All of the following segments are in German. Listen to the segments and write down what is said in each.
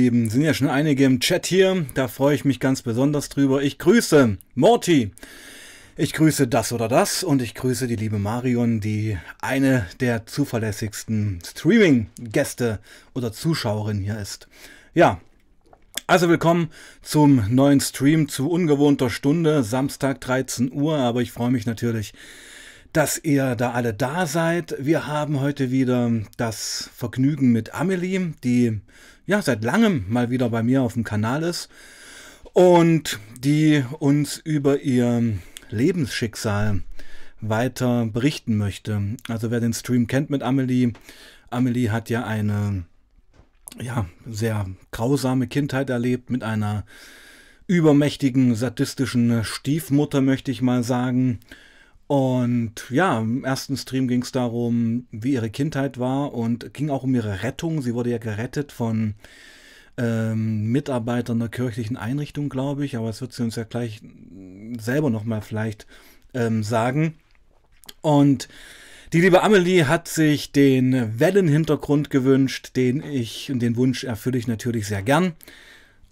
Lieben, sind ja schon einige im Chat hier, da freue ich mich ganz besonders drüber. Ich grüße Morty, ich grüße das oder das und ich grüße die liebe Marion, die eine der zuverlässigsten Streaming-Gäste oder Zuschauerin hier ist. Ja, also willkommen zum neuen Stream zu ungewohnter Stunde, Samstag 13 Uhr, aber ich freue mich natürlich, dass ihr da alle da seid. Wir haben heute wieder das Vergnügen mit Amelie, die ja seit langem mal wieder bei mir auf dem Kanal ist und die uns über ihr Lebensschicksal weiter berichten möchte. Also wer den Stream kennt mit Amelie, Amelie hat ja eine ja, sehr grausame Kindheit erlebt mit einer übermächtigen, sadistischen Stiefmutter, möchte ich mal sagen. Und ja, im ersten Stream ging es darum, wie ihre Kindheit war und ging auch um ihre Rettung. Sie wurde ja gerettet von ähm, Mitarbeitern der kirchlichen Einrichtung, glaube ich. Aber das wird sie uns ja gleich selber nochmal vielleicht ähm, sagen. Und die liebe Amelie hat sich den Wellenhintergrund gewünscht, den ich und den Wunsch erfülle ich natürlich sehr gern.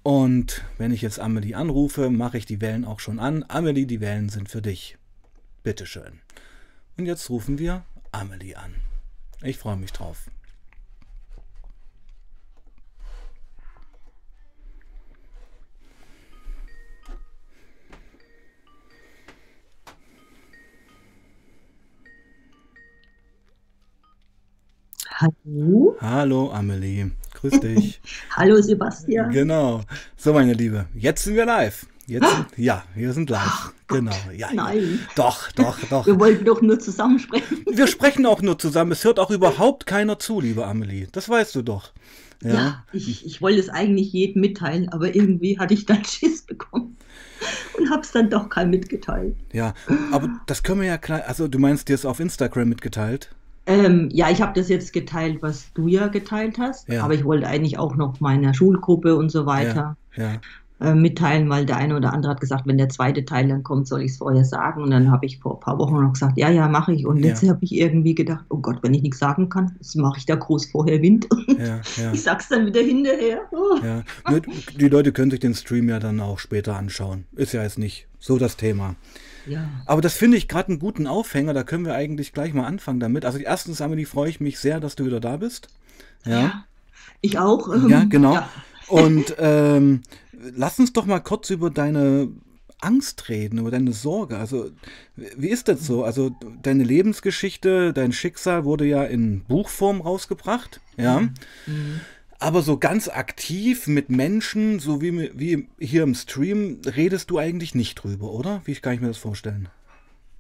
Und wenn ich jetzt Amelie anrufe, mache ich die Wellen auch schon an. Amelie, die Wellen sind für dich. Bitteschön. Und jetzt rufen wir Amelie an. Ich freue mich drauf. Hallo. Hallo Amelie, grüß dich. Hallo Sebastian. Genau. So meine Liebe, jetzt sind wir live. Jetzt, ja, wir sind live. Ach, genau. Ja, Nein. Doch, doch, doch. Wir wollten doch nur zusammen sprechen. Wir sprechen auch nur zusammen. Es hört auch überhaupt keiner zu, liebe Amelie. Das weißt du doch. Ja, Ja. ich, ich wollte es eigentlich jedem mitteilen, aber irgendwie hatte ich dann Schiss bekommen und habe es dann doch keinem mitgeteilt. Ja, aber das können wir ja klar. Also, du meinst, dir ist auf Instagram mitgeteilt? Ähm, ja, ich habe das jetzt geteilt, was du ja geteilt hast, Ja. aber ich wollte eigentlich auch noch meiner Schulgruppe und so weiter Ja. Äh, mitteilen, weil der eine oder andere hat gesagt, wenn der zweite Teil dann kommt, soll ich es vorher sagen. Und dann habe ich vor ein paar Wochen noch gesagt, ja, ja, mache ich. Und Ja. jetzt habe ich irgendwie gedacht, oh Gott, wenn ich nichts sagen kann, mache ich da groß vorher Wind. Ja, ja. Ich sag's dann wieder hinterher. Oh. Ja, die Leute können sich den Stream ja dann auch später anschauen. Ist ja jetzt nicht so das Thema. Ja. Aber das finde ich gerade einen guten Aufhänger, da können wir eigentlich gleich mal anfangen damit. Also erstens, Amelie, freue ich mich sehr, dass du wieder da bist. Ja, Ich auch. ähm, ja genau. ja. Und ähm, lass uns doch mal kurz über deine Angst reden, über deine Sorge. Also, wie ist das so? Also, deine Lebensgeschichte, dein Schicksal wurde ja in Buchform rausgebracht, ja. Mhm. Aber so ganz aktiv mit Menschen, so wie, wie hier im Stream, redest du eigentlich nicht drüber, oder? Wie kann ich mir das vorstellen?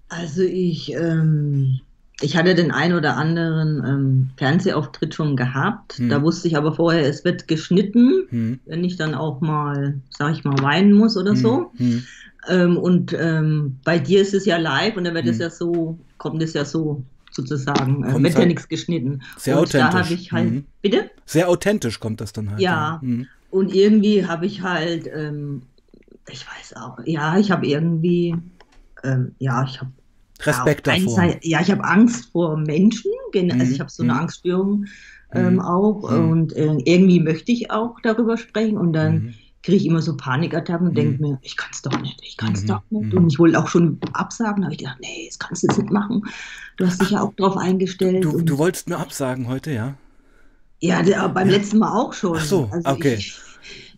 Also ich, ähm, ich hatte den ein oder anderen ähm, Fernsehauftritt schon gehabt. Hm. Da wusste ich aber vorher, es wird geschnitten, Hm. wenn ich dann auch mal, sag ich mal, weinen muss oder so. Hm. Ähm, und ähm, bei dir ist es ja live und dann wird es Hm. ja so, kommt es ja so sozusagen, äh, wird ja halt nichts geschnitten. sehr und da authentisch. habe ich halt, Mhm. bitte? Sehr authentisch kommt das dann halt. Ja. Hm. Und irgendwie habe ich halt, ähm, ich weiß auch, ja, ich habe irgendwie, ähm, ja, ich habe Respekt einen davor. Seite- ja, ich habe Angst vor Menschen, gen- also Mhm, ich habe so eine mhm. Angststörung ähm, Mhm, auch mhm. und äh, irgendwie möchte ich auch darüber sprechen und dann Mhm. kriege ich immer so Panikattacken und Mhm. denke mir, ich kann es doch nicht, ich kann es Mhm, doch nicht. mhm. Und ich wollte auch schon absagen, aber ich dachte, nee, das kannst du jetzt nicht machen. Du hast dich ja auch drauf eingestellt. Du, du wolltest mir absagen heute, ja? ja, der, beim Ja. letzten Mal auch schon. Ach so, also okay. Ich,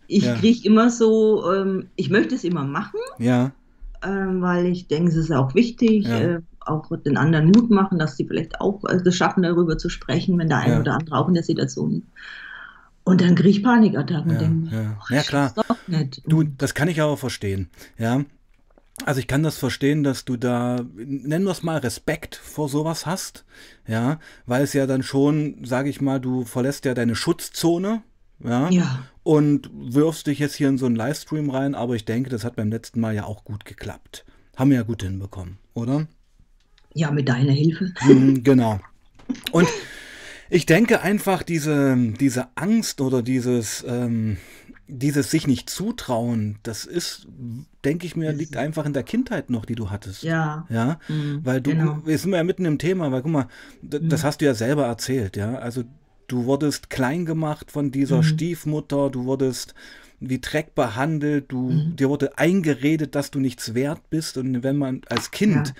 ich Ja. kriege immer so, ähm, ich möchte es immer machen, Ja. Ähm, weil ich denke, es ist auch wichtig, Ja. äh, auch den anderen Mut machen, dass sie vielleicht auch äh, das schaffen, darüber zu sprechen, wenn der eine Ja. oder andere auch in der Situation ist. Und dann kriege ich Panikattacken Ja, und denke ja. Ja, klar. Du, das kann ich aber verstehen, ja. Also ich kann das verstehen, dass du da, nennen wir es mal, Respekt vor sowas hast, ja, weil es ja dann schon, sage ich mal, du verlässt ja deine Schutzzone, ja, ja, und wirfst dich jetzt hier in so einen Livestream rein, aber ich denke, das hat beim letzten Mal ja auch gut geklappt. Haben wir ja gut hinbekommen, oder? ja, mit deiner Hilfe. Mhm, genau. Und ich denke einfach, diese, diese Angst oder dieses, ähm, dieses sich nicht zutrauen, das ist, denke ich mir, liegt einfach in der Kindheit noch, die du hattest. Ja, Ja, mhm, weil du, genau. wir sind ja mitten im Thema, weil guck mal, das Mhm. hast du ja selber erzählt, ja. Also Du wurdest klein gemacht von dieser mhm. Stiefmutter, du wurdest wie Dreck behandelt, du, mhm. dir wurde eingeredet, dass du nichts wert bist. Und wenn man als Kind ja.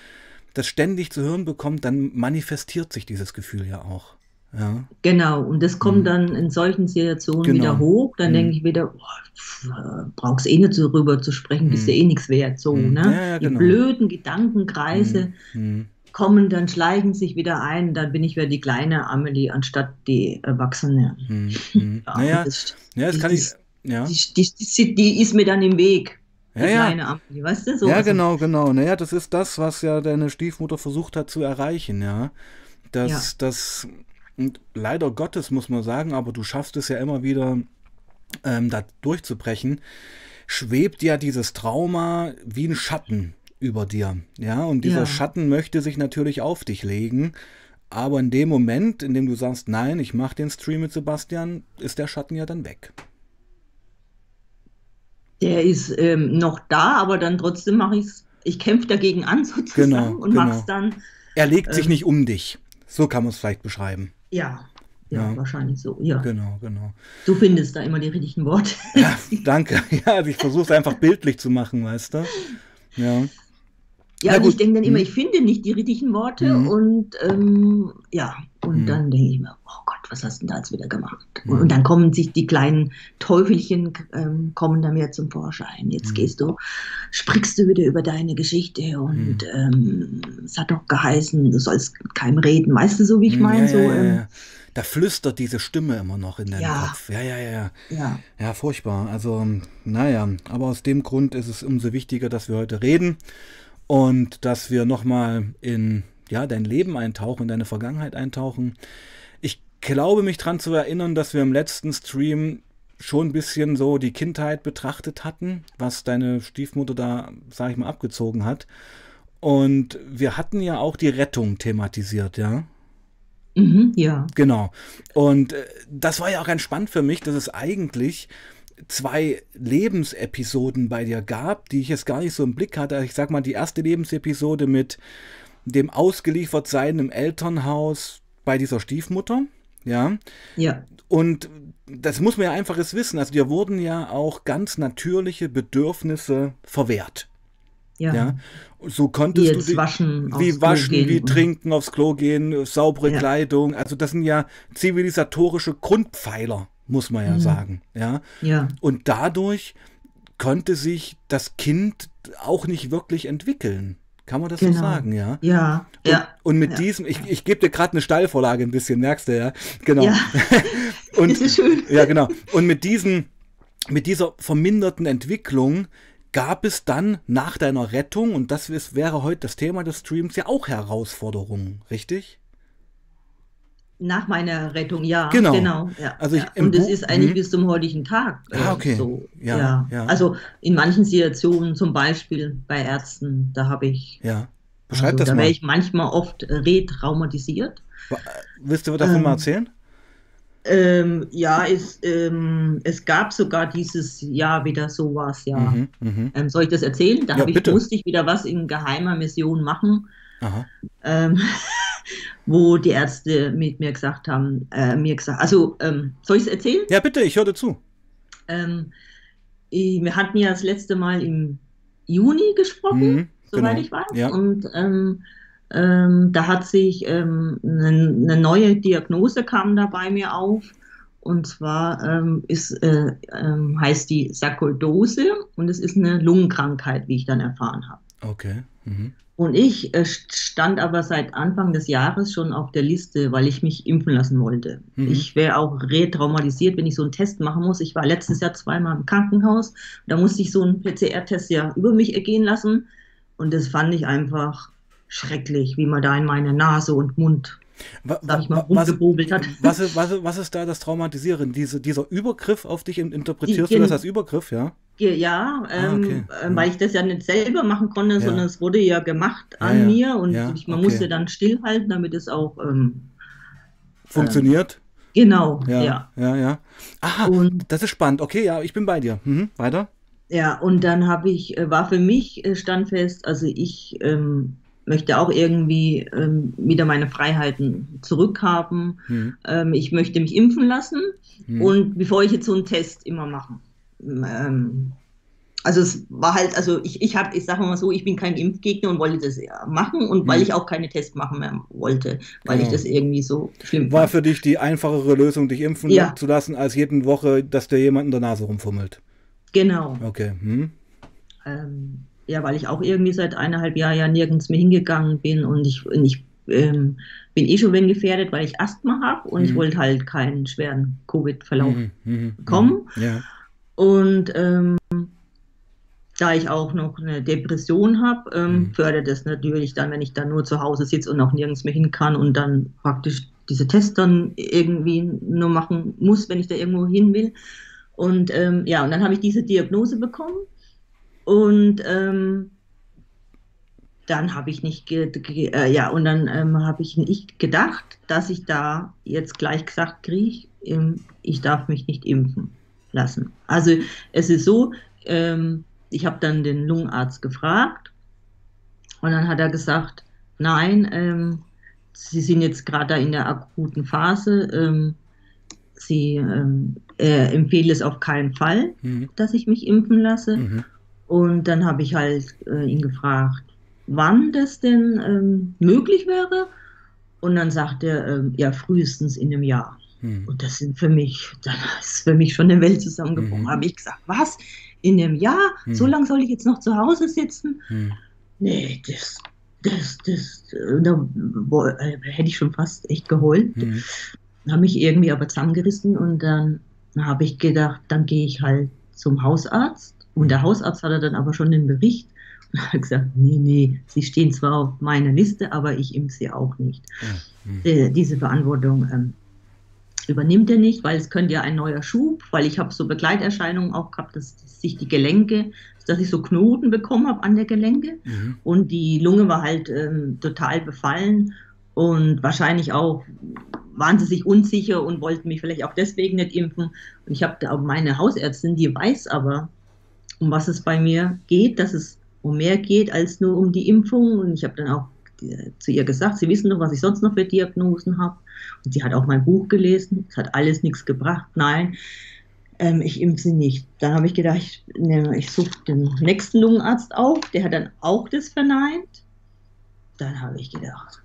das ständig zu hören bekommt, dann manifestiert sich dieses Gefühl ja auch. Ja. Genau, und das kommt mhm. dann in solchen Situationen genau. wieder hoch. Dann mhm. denke ich wieder, oh, brauchst eh nicht so rüber zu sprechen, bist mhm. ja eh nichts wert. So, mhm. ne? Ja, genau. Die blöden Gedankenkreise mhm. Mhm. Kommen dann, schleichen sich wieder ein. Dann bin ich wieder die kleine Amelie anstatt die Erwachsene. Ja, naja, das, ja, das kann ich. Ja. Die, die, die, die ist mir dann im Weg. Ja, ja. Amelie, weißt du? So, ja, genau, genau. Naja, das ist das, was ja deine Stiefmutter versucht hat zu erreichen, ja. Dass, ja. dass und leider Gottes muss man sagen, aber du schaffst es ja immer wieder, ähm, da durchzubrechen, schwebt ja dieses Trauma wie ein Schatten über dir. Ja, und dieser ja. Schatten möchte sich natürlich auf dich legen. Aber in dem Moment, in dem du sagst, nein, ich mache den Stream mit Sebastian, ist der Schatten ja dann weg. Der ist ähm, noch da, aber dann trotzdem mache ich es. Ich kämpfe dagegen an sozusagen genau, und genau. mache es dann. Er legt ähm, sich nicht um dich. So kann man es vielleicht beschreiben. Ja, ja, ja, wahrscheinlich so. Ja. Genau, genau. Du findest da immer die richtigen Worte. Ja, danke. Ja, also ich versuche es einfach bildlich zu machen, weißt du? Ja. Ja, und ich denke dann immer, hm. ich finde nicht die richtigen Worte mhm. und ähm, ja, und mhm. dann denke ich mir, oh Gott, was hast du denn da jetzt wieder gemacht? Mhm. Und dann kommen sich die kleinen Teufelchen, ähm, kommen dann wieder zum Vorschein. Jetzt mhm. gehst du, sprichst du wieder über deine Geschichte und mhm. ähm, es hat doch geheißen, du sollst keinem reden. Weißt du so, wie ich meine? Ja, so, ja, ja, ähm, da flüstert diese Stimme immer noch in deinem ja. Kopf. Ja, ja, ja, ja. Ja, furchtbar. Also, naja, aber aus dem Grund ist es umso wichtiger, dass wir heute reden und dass wir nochmal in ja, dein Leben eintauchen, in deine Vergangenheit eintauchen. Ich glaube mich daran zu erinnern, dass wir im letzten Stream schon ein bisschen so die Kindheit betrachtet hatten, was deine Stiefmutter da, sag ich mal, abgezogen hat. Und wir hatten ja auch die Rettung thematisiert, ja? Mhm, ja. Genau. Und äh, das war ja auch ganz spannend für mich, dass es eigentlich zwei Lebensepisoden bei dir gab, die ich jetzt gar nicht so im Blick hatte. Ich sag mal, die erste Lebensepisode mit dem Ausgeliefertsein im Elternhaus bei dieser Stiefmutter. Ja. Ja. Und das muss man ja einfaches wissen. Also dir wurden ja auch ganz natürliche Bedürfnisse verwehrt. Ja. ja. So konntest wie du die, waschen, wie waschen, wie trinken, aufs Klo gehen, saubere ja. Kleidung. Also das sind ja zivilisatorische Grundpfeiler muss man ja mhm. sagen. Ja? ja. Und dadurch konnte sich das Kind auch nicht wirklich entwickeln. Kann man das genau. so sagen, ja? Ja, und, ja. Und mit ja. diesem, ich, ich gebe dir gerade eine Steilvorlage ein bisschen, merkst du, ja? Genau. Ja. und. Ja, genau. Und mit diesen, mit dieser verminderten Entwicklung gab es dann nach deiner Rettung, und das ist, wäre heute das Thema des Streams, ja auch Herausforderungen, richtig? Nach meiner Rettung, ja. Genau. genau ja, also ich, Und es ist eigentlich mhm. bis zum heutigen Tag. Äh, ah, okay. So, ja, ja. ja, Also in manchen Situationen, zum Beispiel bei Ärzten, da habe ich. Ja. Beschreib also, das da mal. Da wäre ich manchmal oft retraumatisiert. Willst du davon ähm, mal erzählen? Ähm, ja, es, ähm, es gab sogar dieses Jahr wieder sowas, ja. Mhm, mh. ähm, soll ich das erzählen? Da ja, ich, musste ich wieder was in geheimer Mission machen. Ähm, wo die Ärzte mit mir gesagt haben, äh, mir gesagt, also ähm, soll ich es erzählen? Ja, bitte, ich höre zu. Ähm, wir hatten ja das letzte Mal im Juni gesprochen, mhm, soweit genau. ich weiß. Ja. Und ähm, ähm da hat sich ähm, eine, eine, neue Diagnose kam da bei mir auf. Und zwar ähm, ist, äh, heißt die Sarkoidose und es ist eine Lungenkrankheit, wie ich dann erfahren habe. Okay. Mhm. Und ich äh, stand aber seit Anfang des Jahres schon auf der Liste, weil ich mich impfen lassen wollte. Mhm. Ich wäre auch retraumatisiert, wenn ich so einen Test machen muss. Ich war letztes Jahr zweimal im Krankenhaus. Da musste ich so einen PCR-Test ja über mich ergehen lassen. Und das fand ich einfach schrecklich, wie man da in meine Nase und Mund was, was, was, was, was, ist da das Traumatisieren? Diese, dieser Übergriff auf dich interpretierst die, du das als Übergriff, ja? Ja, ah, ähm, okay. äh, weil ich das ja nicht selber machen konnte, ja. sondern es wurde ja gemacht an ja, mir und ich, man okay. musste dann stillhalten, damit es auch ähm, funktioniert. Äh, genau, ja. Ja, ja. ja. Aha, und, das ist spannend. Okay, ja, ich bin bei dir. Mhm, weiter. Ja, und dann habe ich, äh, war für mich äh, standfest, also ich ähm, möchte auch irgendwie ähm, wieder meine Freiheiten zurückhaben. Mhm. Ähm, ich möchte mich impfen lassen mhm. und bevor ich jetzt so einen Test immer mache. Ähm, also es war halt, also ich, ich habe, ich sage mal so, ich bin kein Impfgegner und wollte das machen und weil mhm. ich auch keine Tests machen mehr wollte, weil genau. ich das irgendwie so schlimm War fand. für dich die einfachere Lösung, dich impfen ja. zu lassen, als jeden Woche, dass der jemand in der Nase rumfummelt? Genau. Okay. Hm. Ähm, ja, weil ich auch irgendwie seit eineinhalb Jahren ja nirgends mehr hingegangen bin und ich, und ich ähm, bin eh schon wenn gefährdet, weil ich Asthma habe und mhm. ich wollte halt keinen schweren Covid-Verlauf mhm. mhm. bekommen. Mhm. Ja. Und ähm, da ich auch noch eine Depression habe, ähm, mhm. fördert das natürlich dann, wenn ich dann nur zu Hause sitze und auch nirgends mehr hin kann und dann praktisch diese Tests dann irgendwie nur machen muss, wenn ich da irgendwo hin will. Und ähm, ja, und dann habe ich diese Diagnose bekommen und ähm, dann habe ich nicht, äh, ja, und dann ähm, habe ich nicht gedacht, dass ich da jetzt gleich gesagt kriege, ähm, ich darf mich nicht impfen lassen. Also es ist so, ähm, ich habe dann den Lungenarzt gefragt und dann hat er gesagt, nein, ähm, Sie sind jetzt gerade in der akuten Phase. Ähm, Sie ähm, er empfehle es auf keinen Fall, mhm. dass ich mich impfen lasse. Mhm. Und dann habe ich halt äh, ihn gefragt, wann das denn ähm, möglich wäre. Und dann sagt er, ähm, ja, frühestens in einem Jahr. Mhm. Und das sind für mich, dann ist für mich schon eine Welt zusammengebrochen. Mhm. Habe ich gesagt, was? In einem Jahr? Mhm. So lange soll ich jetzt noch zu Hause sitzen? Mhm. Nee, das, das, das, äh, da boah, äh, hätte ich schon fast echt geheult. Mhm. Habe mich irgendwie aber zusammengerissen und dann habe ich gedacht, dann gehe ich halt zum Hausarzt und der Hausarzt hatte dann aber schon den Bericht und hat gesagt, nee, nee, Sie stehen zwar auf meiner Liste, aber ich impfe Sie auch nicht. Mhm. Äh, diese Verantwortung ähm, übernimmt er nicht, weil es könnte ja ein neuer Schub, weil ich habe so Begleiterscheinungen auch gehabt, dass, dass sich die Gelenke, dass ich so Knoten bekommen habe an der Gelenke mhm. und die Lunge war halt ähm, total befallen und wahrscheinlich auch waren sie sich unsicher und wollten mich vielleicht auch deswegen nicht impfen. Und ich habe da meine Hausärztin, die weiß aber, um was es bei mir geht, dass es um mehr geht als nur um die Impfung. Und ich habe dann auch äh, zu ihr gesagt, Sie wissen doch, was ich sonst noch für Diagnosen habe. Und sie hat auch mein Buch gelesen. Es hat alles nichts gebracht. Nein, ähm, ich impfe sie nicht. Dann habe ich gedacht, ich, ne, ich suche den nächsten Lungenarzt auf. Der hat dann auch das verneint. Dann habe ich gedacht,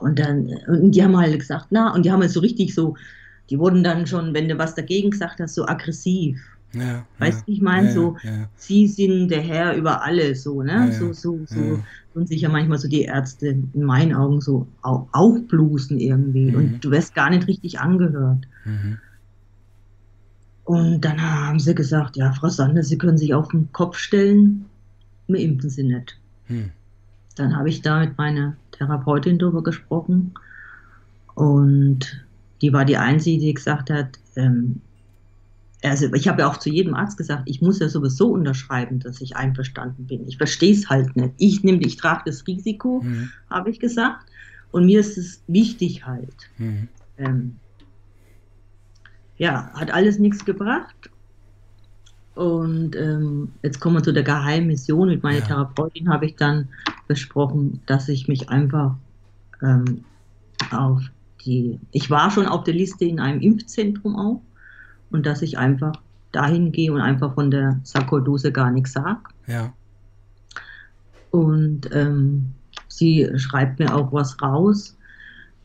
und dann, und die haben halt gesagt, na, und die haben halt so richtig so, die wurden dann schon, wenn du was dagegen gesagt hast, so aggressiv. Ja, weißt du, ja, ich meine, ja, so, sie sind der Herr über alle, so, ne? so, so, so, und sich ja manchmal so die Ärzte in meinen Augen so aufblusen irgendwie. Mhm. Und du wirst gar nicht richtig angehört. Mhm. Und dann haben sie gesagt, ja, Frau Sander, Sie können sich auf den Kopf stellen, wir impfen Sie nicht. Mhm. Dann habe ich da mit meiner Therapeutin darüber gesprochen und die war die Einzige, die gesagt hat, ähm, also ich habe ja auch zu jedem Arzt gesagt, ich muss ja sowieso unterschreiben, dass ich einverstanden bin. Ich verstehe es halt nicht. Ich nehme, ich trage das Risiko, mhm. habe ich gesagt. Und mir ist es wichtig halt. Mhm. Ähm, ja, hat alles nichts gebracht. Und ähm, jetzt kommen wir zu der geheimen Mission. Mit meiner ja. Therapeutin habe ich dann besprochen, dass ich mich einfach ähm, auf die, ich war schon auf der Liste in einem Impfzentrum auch und dass ich einfach dahin gehe und einfach von der Sarkoidose gar nichts sage. Ja. Und ähm, sie schreibt mir auch was raus.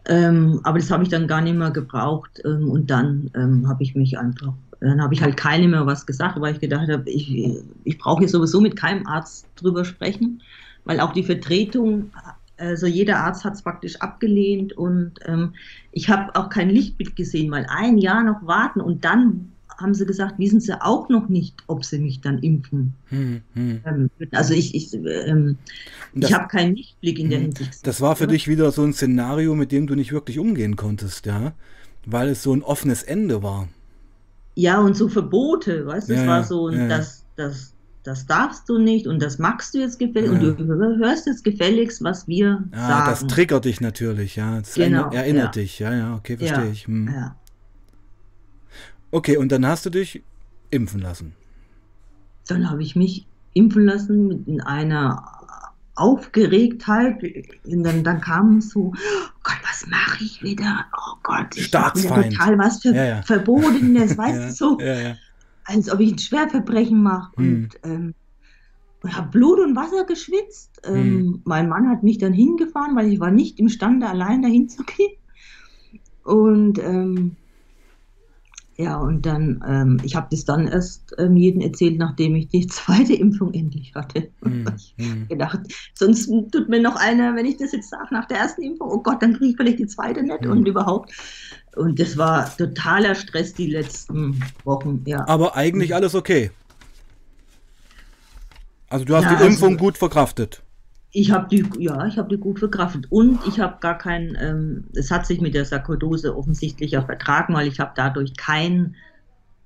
Ähm, aber das habe ich dann gar nicht mehr gebraucht. Ähm, und dann ähm, habe ich mich einfach, dann habe ich halt keine mehr was gesagt, weil ich gedacht habe, ich, ich brauche hier sowieso mit keinem Arzt drüber sprechen, weil auch die Vertretung, also jeder Arzt hat es praktisch abgelehnt und ähm, ich habe auch kein Lichtbild gesehen, weil ein Jahr noch warten und dann haben sie gesagt, wissen sie auch noch nicht, ob sie mich dann impfen. Hm, hm. Ähm, also ich, ich, ähm, das, ich habe keinen Lichtblick in der hm. Hinsicht. Das war für oder? dich wieder so ein Szenario, mit dem du nicht wirklich umgehen konntest, ja, weil es so ein offenes Ende war. Ja, und so Verbote, weißt du, ja, es war so, ja, das, das, das darfst du nicht und das magst du jetzt gefällig ja. und du hörst jetzt gefälligst, was wir ja, sagen. Das triggert dich natürlich, ja. Das genau, erinnert dich, ja, ja, okay, verstehe ich. Hm. Ja. Okay, und dann hast du dich impfen lassen. Dann habe ich mich impfen lassen in einer Aufgeregtheit. Und dann, dann kam so, oh Gott, was mache ich wieder? Oh Gott, ich wieder total was für, ja, ja. Verbotenes, weißt ja, du, so. Als ob ich ein Schwerverbrechen mache. Hm. Und ähm, und habe Blut und Wasser geschwitzt. Ähm, hm. Mein Mann hat mich dann hingefahren, weil ich war nicht imstande, allein dahin zu gehen. Und ähm, ja, und dann, ähm, ich habe das dann erst ähm, jedem erzählt, nachdem ich die zweite Impfung endlich hatte. Mm, ich mm. gedacht, sonst tut mir noch einer, wenn ich das jetzt sage, nach der ersten Impfung, oh Gott, dann kriege ich vielleicht die zweite nicht mm. und überhaupt. Und das war totaler Stress die letzten Wochen, ja. Aber eigentlich alles okay. Also du hast ja, die Impfung also, gut verkraftet. Ich habe die, ja, ich habe die gut verkraftet und ich habe gar kein, ähm, es hat sich mit der Sarkoidose offensichtlich auch vertragen, weil ich habe dadurch keinen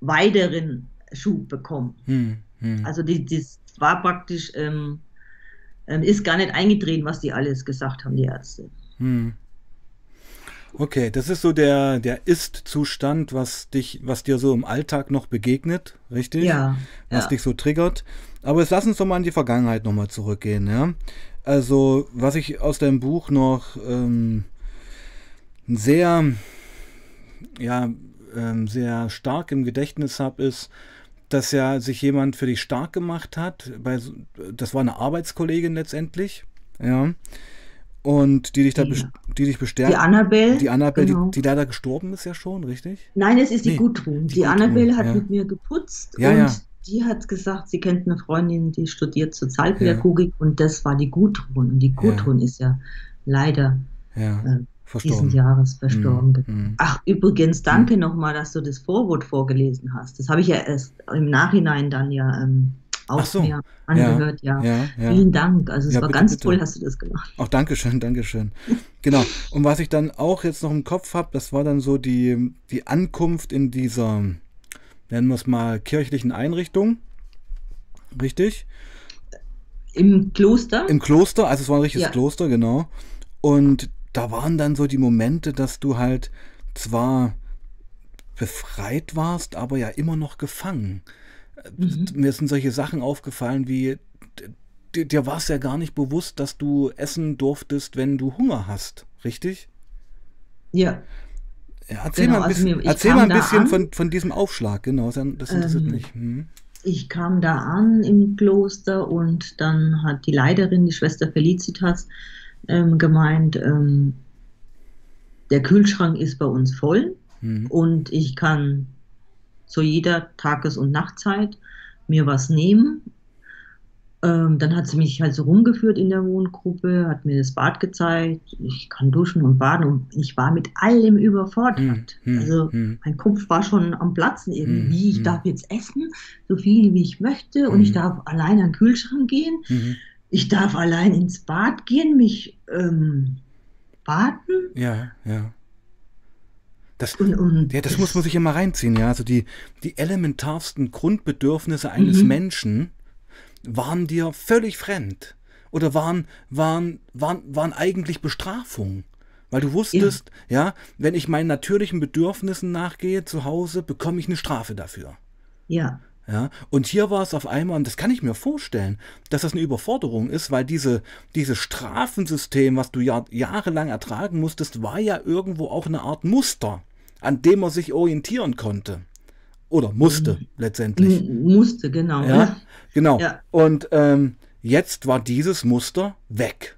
weiteren Schub bekommen. Hm, hm. Also die, das war praktisch, ähm, ähm, ist gar nicht eingetreten, was die alles gesagt haben, die Ärzte. Hm. Okay, das ist so der, der Ist-Zustand, was dich, was dir so im Alltag noch begegnet, richtig? Ja. Was ja. dich so triggert. Aber jetzt lass uns doch mal in die Vergangenheit nochmal zurückgehen, ja. Also, was ich aus deinem Buch noch ähm, sehr, ja, ähm, sehr stark im Gedächtnis habe, ist, dass ja sich jemand für dich stark gemacht hat. Bei, das war eine Arbeitskollegin letztendlich, ja. Und die dich da ja. die dich bestärkt. Die Annabelle. Die Annabelle, genau. die, die, leider gestorben ist ja schon, richtig? Nein, es ist die nee, Gudrun. Die, die Annabelle hat ja. mit mir geputzt ja, und die hat gesagt, sie kennt eine Freundin, die studiert Sozialpädagogik ja. und das war die Gudrun. Und die Gudrun ja. ist ja leider ja. Äh, diesen Jahres verstorben. Mhm. Ach, übrigens, danke mhm. nochmal, dass du das Vorwort vorgelesen hast. Das habe ich ja erst im Nachhinein dann ja ähm, auch so. mir angehört. Ja, ja. ja, Vielen Dank. Also es war bitte, ganz bitte. toll, hast du das gemacht. Auch Dankeschön, Dankeschön. genau. Und was ich dann auch jetzt noch im Kopf habe, das war dann so die, die Ankunft in dieser nennen wir es mal, kirchlichen Einrichtung. Richtig? Im Kloster? Im Kloster, also es war ein richtiges ja. Kloster, genau. Und da waren dann so die Momente, dass du halt zwar befreit warst, aber ja immer noch gefangen. Mhm. Mir sind solche Sachen aufgefallen wie, dir war es ja gar nicht bewusst, dass du essen durftest, wenn du Hunger hast, richtig? Ja. Erzähl genau, mal ein also bisschen, also erzähl mal ein bisschen von, von diesem Aufschlag, genau, das interessiert ähm, mich. Hm. Ich kam da an im Kloster und dann hat die Leiterin, die Schwester Felicitas, ähm, gemeint, ähm, der Kühlschrank ist bei uns voll hm. und ich kann zu jeder Tages- und Nachtzeit mir was nehmen ähm, dann hat sie mich halt so rumgeführt in der Wohngruppe, hat mir das Bad gezeigt. Ich kann duschen und baden und ich war mit allem überfordert. Hm, hm, also hm. mein Kopf war schon am Platzen irgendwie. Hm, ich hm. darf jetzt essen, so viel wie ich möchte und ich hm. darf allein an den Kühlschrank gehen. Ich darf allein ins Bad gehen, mich ähm, baden. Ja, ja. Das, und, und ja, das, das muss man sich immer reinziehen, ja. Also die, die elementarsten Grundbedürfnisse eines mhm. Menschen waren dir völlig fremd oder waren, waren, waren, waren eigentlich Bestrafung. Weil du wusstest, ja. ja, wenn ich meinen natürlichen Bedürfnissen nachgehe zu Hause, bekomme ich eine Strafe dafür. Ja. Ja, und hier war es auf einmal, und das kann ich mir vorstellen, dass das eine Überforderung ist, weil diese, dieses Strafensystem, was du ja, jahrelang ertragen musstest, war ja irgendwo auch eine Art Muster, an dem man sich orientieren konnte. Oder musste mhm. letztendlich. Musste, genau. Ja, genau. Ja. Und ähm, jetzt war dieses Muster weg.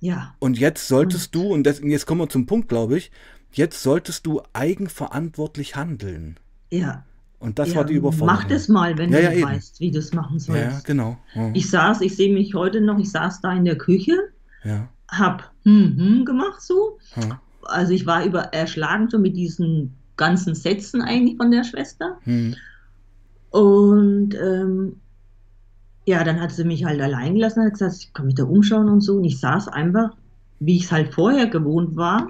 Ja. Und jetzt solltest und. du, und das, jetzt kommen wir zum Punkt, glaube ich, jetzt solltest du eigenverantwortlich handeln. Ja. Und das ja, war die Überforderung. Mach das mal, wenn ja, du ja, weißt, wie du es machen sollst. Ja, genau. Ich saß, ich sehe mich heute noch, ich saß da in der Küche, ja. hab hm, hm gemacht so. Also ich war über erschlagen so mit diesen ganzen Sätzen eigentlich von der Schwester. Hm. Und ähm, ja, dann hat sie mich halt allein gelassen und hat gesagt, ich kann mich da umschauen und so. Und ich saß einfach, wie ich es halt vorher gewohnt war.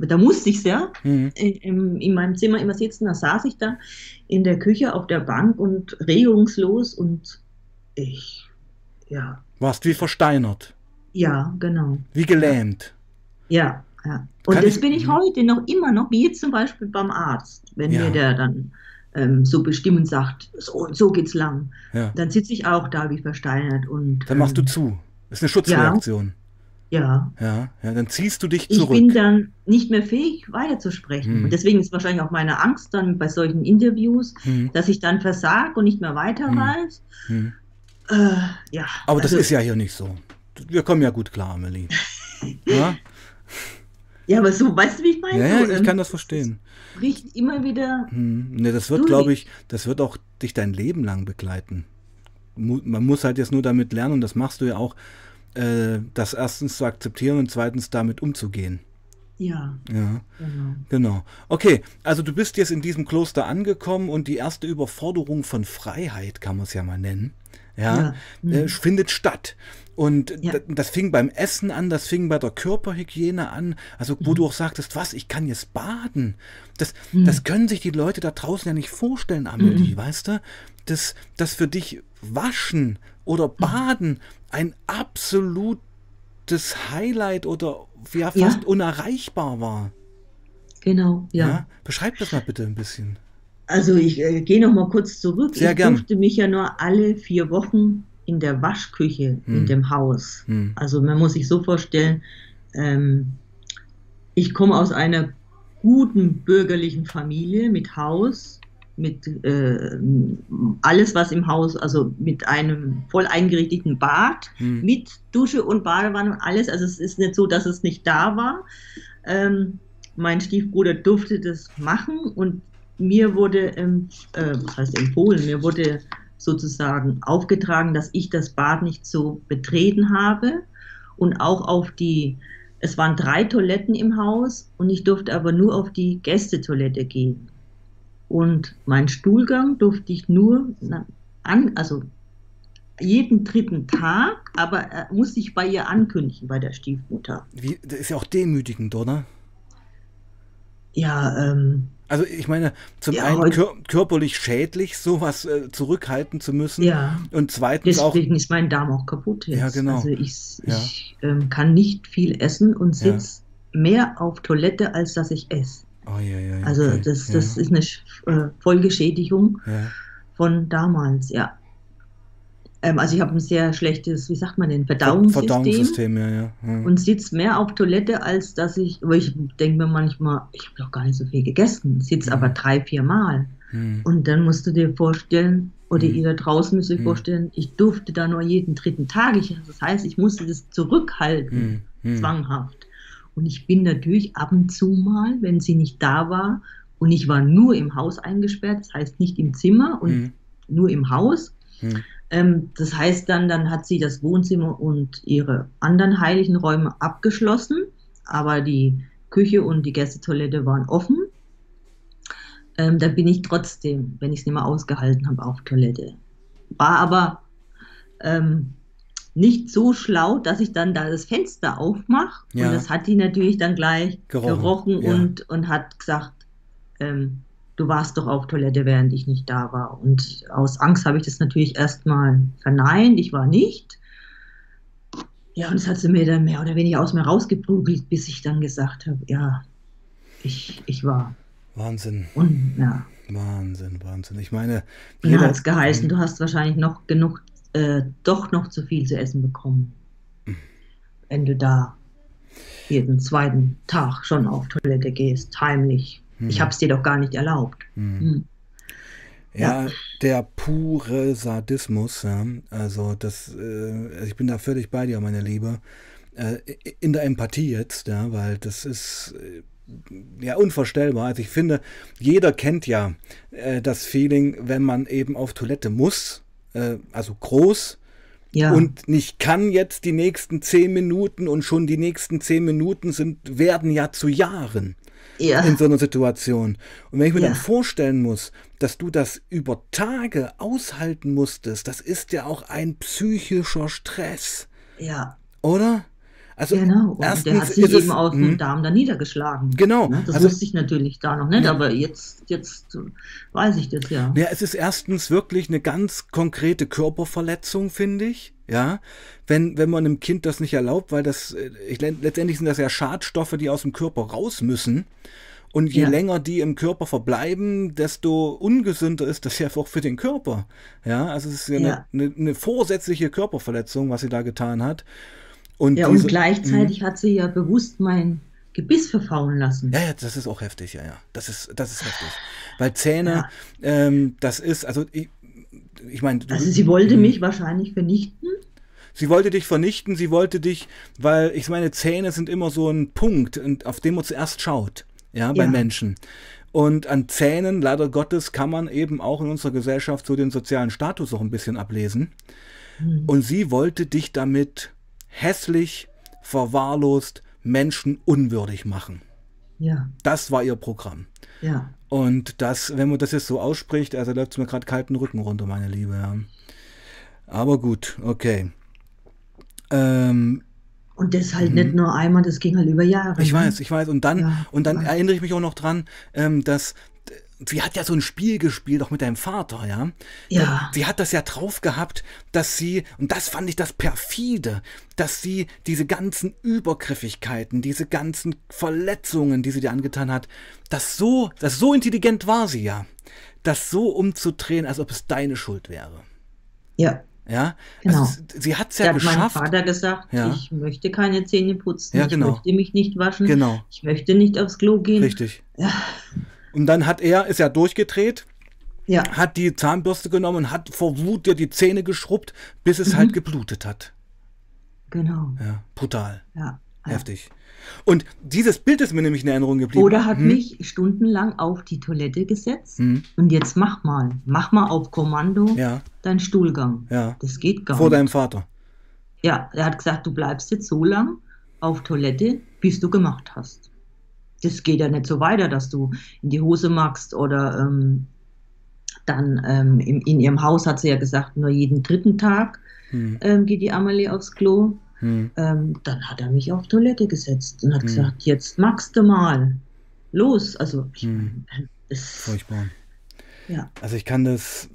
Da musste ich es ja hm. in, in, meinem Zimmer immer sitzen. Da saß ich da in der Küche auf der Bank und regungslos und ich, ja. Warst wie versteinert. Ja, genau. Wie gelähmt. Ja. Ja. Und Kann das ich, bin ich heute noch immer noch, wie jetzt zum Beispiel beim Arzt, wenn ja. mir der dann ähm, so bestimmend sagt, so und so geht's lang, ja. dann sitze ich auch da wie versteinert und. Dann machst du ähm, zu. Das ist eine Schutzreaktion. Ja. Ja, ja, dann ziehst du dich Ich zurück. bin dann nicht mehr fähig, weiterzusprechen. Hm. Und deswegen ist wahrscheinlich auch meine Angst dann bei solchen Interviews, Hm, dass ich dann versage und nicht mehr weiter Hm. weiß. hm. Äh, ja. Aber das also- ist ja hier nicht so. Wir kommen ja gut klar, Amelie. Ja, Ja, aber so, weißt du, wie ich meine? ja, ja so, ich ähm, kann das verstehen. es Bricht immer wieder. Hm. Ne, das wird, glaube ich, das wird auch dich dein Leben lang begleiten. Man muss halt jetzt nur damit lernen, und das machst du ja auch, äh, das erstens zu akzeptieren und zweitens damit umzugehen. Ja, Ja, genau. genau. Okay, also du bist jetzt in diesem Kloster angekommen und die erste Überforderung von Freiheit, kann man es ja mal nennen, ja, Ja, äh, mhm. findet statt. Und Ja. da- das fing beim Essen an, das fing bei der Körperhygiene an, also wo Mhm. du auch sagtest, was, ich kann jetzt baden. Das, Mhm. das können sich die Leute da draußen ja nicht vorstellen, Amelie, Mhm. weißt du? Dass, dass für dich Waschen oder Mhm. Baden ein absolutes Highlight oder ja, Ja. fast unerreichbar war. Genau, ja. Beschreib das mal bitte ein bisschen. Also ich äh, gehe noch mal kurz zurück. Sehr ich gern. durfte mich ja nur alle vier Wochen in der Waschküche Hm. in dem Haus. Hm. Also man muss sich so vorstellen, ähm, ich komme aus einer guten bürgerlichen Familie mit Haus, mit äh, alles, was im Haus, also mit einem voll eingerichteten Bad, Hm. mit Dusche und Badewanne und alles. Also es ist nicht so, dass es nicht da war. Ähm, mein Stiefbruder durfte das machen und mir wurde, ähm, äh, was heißt empfohlen, mir wurde sozusagen aufgetragen, dass ich das Bad nicht so betreten habe und auch auf die, es waren drei Toiletten im Haus und ich durfte aber nur auf die Gästetoilette gehen. Und mein Stuhlgang durfte ich nur an, also jeden dritten Tag, aber äh, musste ich bei ihr ankündigen, bei der Stiefmutter. Wie, das ist ja auch demütigend, oder? Ja, ähm, Also ich meine, zum Ja, einen kör körperlich schädlich, sowas äh, zurückhalten zu müssen. ja. Und zweitens auch, Deswegen ist mein Darm auch kaputt jetzt. Ja, genau. Also ich, Ja. ich ähm, kann nicht viel essen und Ja. sitze mehr auf Toilette, als dass ich esse. oh, ja, ja, ja, Also okay. das, ja, das ist eine äh, Folgeschädigung ja. von damals, ja. Ähm, also ich habe ein sehr schlechtes, wie sagt man denn, Ver- Verdauungssystem, Verdauungssystem, ja, ja. ja. und sitze mehr auf Toilette, als dass ich, aber ich denke mir manchmal, ich habe doch gar nicht so viel gegessen, sitze Mhm. aber drei, vier Mal. Hm. Und dann musst du dir vorstellen, oder Mhm. ihr da draußen müsst euch Mhm. vorstellen, ich durfte da nur jeden dritten Tag. Ich, das heißt, ich musste das zurückhalten, zwanghaft. Und ich bin natürlich ab und zu mal, wenn sie nicht da war, und ich war nur im Haus eingesperrt, das heißt nicht im Zimmer und Hm. nur im Haus. Hm. Ähm, das heißt dann, dann hat sie das Wohnzimmer und ihre anderen heiligen Räume abgeschlossen, aber die Küche und die Gästetoilette waren offen. Ähm, da bin ich trotzdem, wenn ich es nicht mehr ausgehalten habe, auf Toilette. War aber ähm, nicht so schlau, dass ich dann da das Fenster aufmache. Ja. Und das hat die natürlich dann gleich Gerochen, gerochen, ja. und, und hat gesagt, ähm, du warst doch auf Toilette, während ich nicht da war. Und aus Angst habe ich das natürlich erstmal verneint. Ich war nicht. Ja, und das hat sie mir dann mehr oder weniger aus mir rausgeprügelt, bis ich dann gesagt habe, ja, ich, ich war. Wahnsinn, Und ja, Wahnsinn, Wahnsinn. Ich meine, jeder- hat es geheißen, du hast wahrscheinlich noch genug, äh, doch noch zu viel zu essen bekommen. Wenn du da jeden zweiten Tag schon auf Toilette gehst, heimlich. Hm. Ich habe es dir doch gar nicht erlaubt. Hm. Hm. Ja, der pure Sadismus, ja. Also das, äh, ich bin da völlig bei dir, meine Liebe. Äh, in der Empathie jetzt, ja, weil das ist äh, ja unvorstellbar. Also ich finde, jeder kennt ja äh, das Feeling, wenn man eben auf Toilette muss, äh, also groß, Ja, und nicht kann jetzt die nächsten zehn Minuten und schon die nächsten zehn Minuten sind, werden ja zu Jahren ja, in so einer Situation. Und wenn ich mir Ja. dann vorstellen muss, dass du das über Tage aushalten musstest, das ist ja auch ein psychischer Stress, ja, oder? Also genau. Und der hat sich eben aus hm, dem Darm dann niedergeschlagen. Genau, Ne? Das also- wusste ich natürlich da noch nicht, Ja. aber jetzt, jetzt weiß ich das ja. Ja, es ist erstens wirklich eine ganz konkrete Körperverletzung, finde ich. Ja, wenn, wenn man einem Kind das nicht erlaubt, weil das, äh, ich, letztendlich sind das ja Schadstoffe, die aus dem Körper raus müssen. Und je ja. länger die im Körper verbleiben, desto ungesünder ist das ja auch für den Körper. Ja, also es ist ja, ja. Eine, eine, eine, vorsätzliche Körperverletzung, was sie da getan hat. Und ja, diese, und gleichzeitig mh. hat sie ja bewusst mein Gebiss verfaulen lassen. Ja, ja, das ist auch heftig, ja, ja. Das ist, das ist heftig. Weil Zähne, ja. ähm, das ist, also ich, ich meine. Also sie wollte mich wahrscheinlich vernichten. Sie wollte dich vernichten, sie wollte dich, weil ich meine, Zähne sind immer so ein Punkt, auf den man zuerst schaut ja, bei ja. Menschen. Und an Zähnen, leider Gottes, kann man eben auch in unserer Gesellschaft so den sozialen Status auch ein bisschen ablesen. Mhm. Und sie wollte dich damit hässlich, verwahrlost, menschenunwürdig machen. Ja. Das war ihr Programm. Ja. Und das, wenn man das jetzt so ausspricht, also läuft es mir gerade kalten Rücken runter, meine Liebe. Ja. Aber gut, okay. Ähm, und das halt mhm. nicht nur einmal, das ging halt über Jahre. Ich ne? weiß, ich weiß. Und dann, ja, und dann erinnere ich mich auch noch dran, ähm, dass sie hat ja so ein Spiel gespielt, auch mit deinem Vater, ja. Ja. Sie hat das ja drauf gehabt, dass sie, und das fand ich das perfide, dass sie diese ganzen Übergriffigkeiten, diese ganzen Verletzungen, die sie dir angetan hat, das so, das so intelligent war sie ja, das so umzudrehen, als ob es deine Schuld wäre. Ja. Ja, genau. Also, sie hat es ja geschafft. Hat mein Vater gesagt, ja. ich möchte keine Zähne putzen, ja, genau. ich möchte mich nicht waschen, genau. ich möchte nicht aufs Klo gehen. Richtig. Ja. Und dann hat er, ist er durchgedreht, ja. hat die Zahnbürste genommen und hat vor Wut dir die Zähne geschrubbt, bis es mhm. halt geblutet hat. Genau. Ja, brutal. Ja. Heftig. Und dieses Bild ist mir nämlich in Erinnerung geblieben. Oder hat hm? mich stundenlang auf die Toilette gesetzt hm? und jetzt mach mal, mach mal auf Kommando ja. deinen Stuhlgang. Ja. Das geht gar Vor nicht. deinem Vater. Ja, er hat gesagt, du bleibst jetzt so lang auf Toilette, bis du gemacht hast. Das geht ja nicht so weiter, dass du in die Hose machst oder ähm, dann ähm, in, in, ihrem Haus hat sie ja gesagt, nur jeden dritten Tag hm. ähm, geht die Amelie aufs Klo. Hm. Ähm, dann hat er mich auf Toilette gesetzt und hat hm. gesagt, jetzt magst du mal. Los. Also, ich, hm. Furchtbar. Ja. Also ich kann das.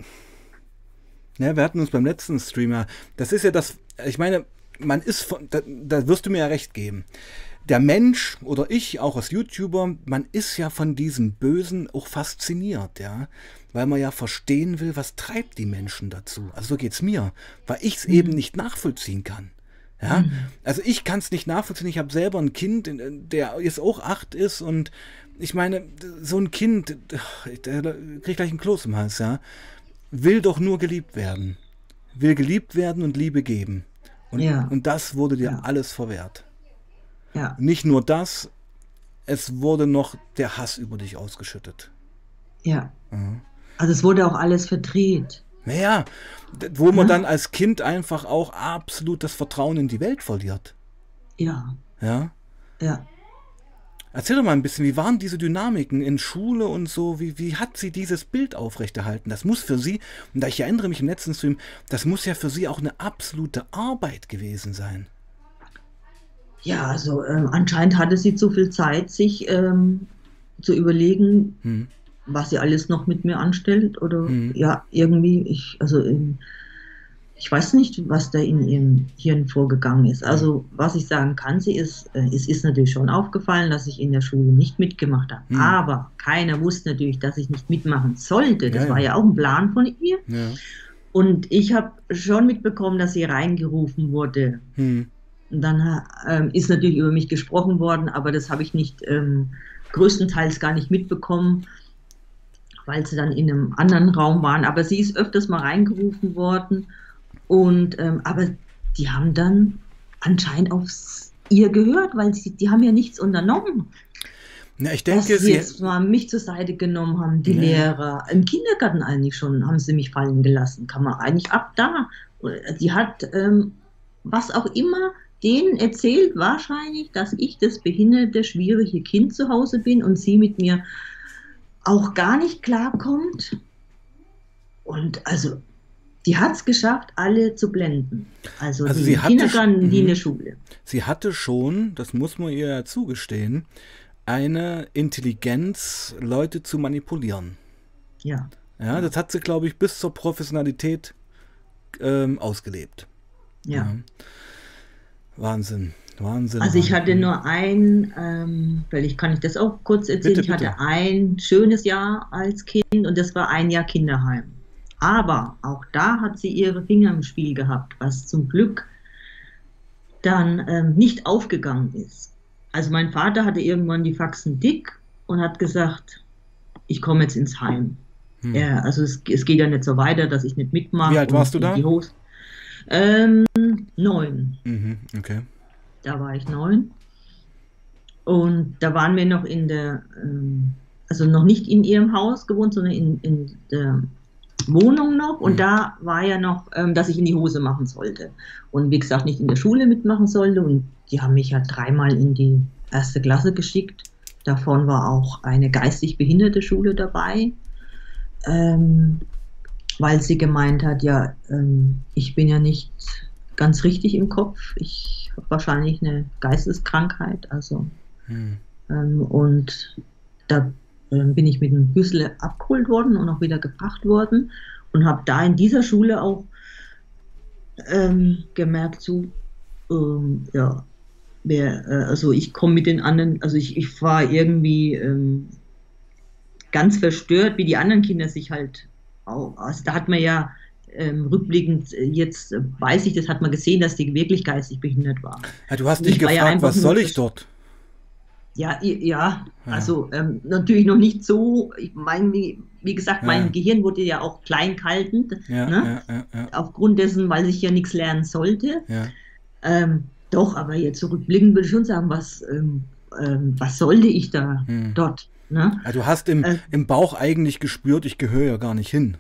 Ja, wir hatten uns beim letzten Streamer. Das ist ja das. Ich meine, man ist von. Da, da wirst du mir ja recht geben der Mensch oder ich auch als YouTuber, man ist ja von diesem Bösen auch fasziniert, ja, weil man ja verstehen will, was treibt die Menschen dazu. Also so geht es mir, weil ich es mhm. eben nicht nachvollziehen kann. Ja, mhm. also ich kann es nicht nachvollziehen. Ich habe selber ein Kind, der jetzt auch acht ist und ich meine, so ein Kind, der kriegt gleich ein Kloß im Hals, ja, will doch nur geliebt werden. Will geliebt werden und Liebe geben. Und, ja. und das wurde dir ja. alles verwehrt. Ja. Nicht nur das, es wurde noch der Hass über dich ausgeschüttet. Ja. Mhm. Also es wurde auch alles verdreht. Naja, wo man ja. dann als Kind einfach auch absolut das Vertrauen in die Welt verliert. Ja. Ja? Ja. Erzähl doch mal ein bisschen, wie waren diese Dynamiken in Schule und so? Wie, wie hat sie dieses Bild aufrechterhalten? Das muss für sie, und da ich erinnere mich im letzten Stream, das muss ja für sie auch eine absolute Arbeit gewesen sein. Ja, also ähm, anscheinend hatte sie zu viel Zeit, sich ähm, zu überlegen, hm was sie alles noch mit mir anstellt oder mhm. ja, irgendwie, ich, also in, ich weiß nicht, was da in ihrem Hirn vorgegangen ist. Also, was ich sagen kann, sie ist, äh, es ist natürlich schon aufgefallen, dass ich in der Schule nicht mitgemacht habe. Mhm. Aber keiner wusste natürlich, dass ich nicht mitmachen sollte. Das ja, war ja auch ein Plan von ihr. Ja. Und ich habe schon mitbekommen, dass sie reingerufen wurde. Mhm. Dann ähm, ist natürlich über mich gesprochen worden, aber das habe ich nicht ähm, größtenteils gar nicht mitbekommen weil sie dann in einem anderen Raum waren. Aber sie ist öfters mal reingerufen worden. Und ähm, aber die haben dann anscheinend auf ihr gehört, weil sie, die haben ja nichts unternommen. Ja, ich denke, dass sie jetzt mal mich zur Seite genommen haben, die nee. Lehrer. Im Kindergarten eigentlich schon haben sie mich fallen gelassen. Kann man eigentlich ab da. Die hat ähm, was auch immer denen erzählt, wahrscheinlich, dass ich das behinderte, schwierige Kind zu Hause bin und sie mit mir auch gar nicht klarkommt. Und also, die hat es geschafft, alle zu blenden. Also, also die Kindergarten, die in der Schule. Sie hatte schon, das muss man ihr ja zugestehen, eine Intelligenz, Leute zu manipulieren. Ja. Ja, das hat sie, glaube ich, bis zur Professionalität ähm, ausgelebt. Ja. ja. Wahnsinn. Wahnsinn. Also ich hatte nur ein, ähm, vielleicht kann ich das auch kurz erzählen, bitte, ich hatte bitte. ein schönes Jahr als Kind und das war ein Jahr Kinderheim. Aber auch da hat sie ihre Finger im Spiel gehabt, was zum Glück dann ähm, nicht aufgegangen ist. Also mein Vater hatte irgendwann die Faxen dick und hat gesagt, ich komme jetzt ins Heim. Hm. Ja, also es, es, geht ja nicht so weiter, dass ich nicht mitmache. Wie alt warst du da? Ähm, neun. Mhm, okay. Da war ich neun. Und da waren wir noch in der, ähm, also noch nicht in ihrem Haus gewohnt, sondern in, in der Wohnung noch. Und mhm. da war ja noch, ähm, dass ich in die Hose machen sollte. Und wie gesagt, nicht in der Schule mitmachen sollte. Und die haben mich ja dreimal in die erste Klasse geschickt. Davon war auch eine geistig behinderte Schule dabei. Ähm, weil sie gemeint hat, ja, ähm, ich bin ja nicht ganz richtig im Kopf. Ich habe wahrscheinlich eine Geisteskrankheit. Also hm. ähm, und da ähm, bin ich mit einem Büssel abgeholt worden und auch wieder gebracht worden und habe da in dieser Schule auch ähm, gemerkt, so, ähm, ja, wer, äh, also ich komme mit den anderen, also ich, ich war irgendwie ähm, ganz verstört, wie die anderen Kinder sich halt also da hat man ja ähm, rückblickend, äh, jetzt äh, weiß ich, das hat man gesehen, dass die wirklich geistig behindert war. Ja, du hast dich gefragt, ja was soll ich dort? Ja, ja, ja. also ähm, natürlich noch nicht so. Ich meine, wie, wie gesagt, mein Gehirn wurde ja auch klein kaltend, ne? aufgrund dessen, weil ich ja nichts lernen sollte. Ähm, doch, aber jetzt zurückblickend würde ich schon sagen, was, ähm, ähm, was sollte ich da hm. dort? Ne? Ja, du hast im, äh, im Bauch eigentlich gespürt, ich gehöre ja gar nicht hin.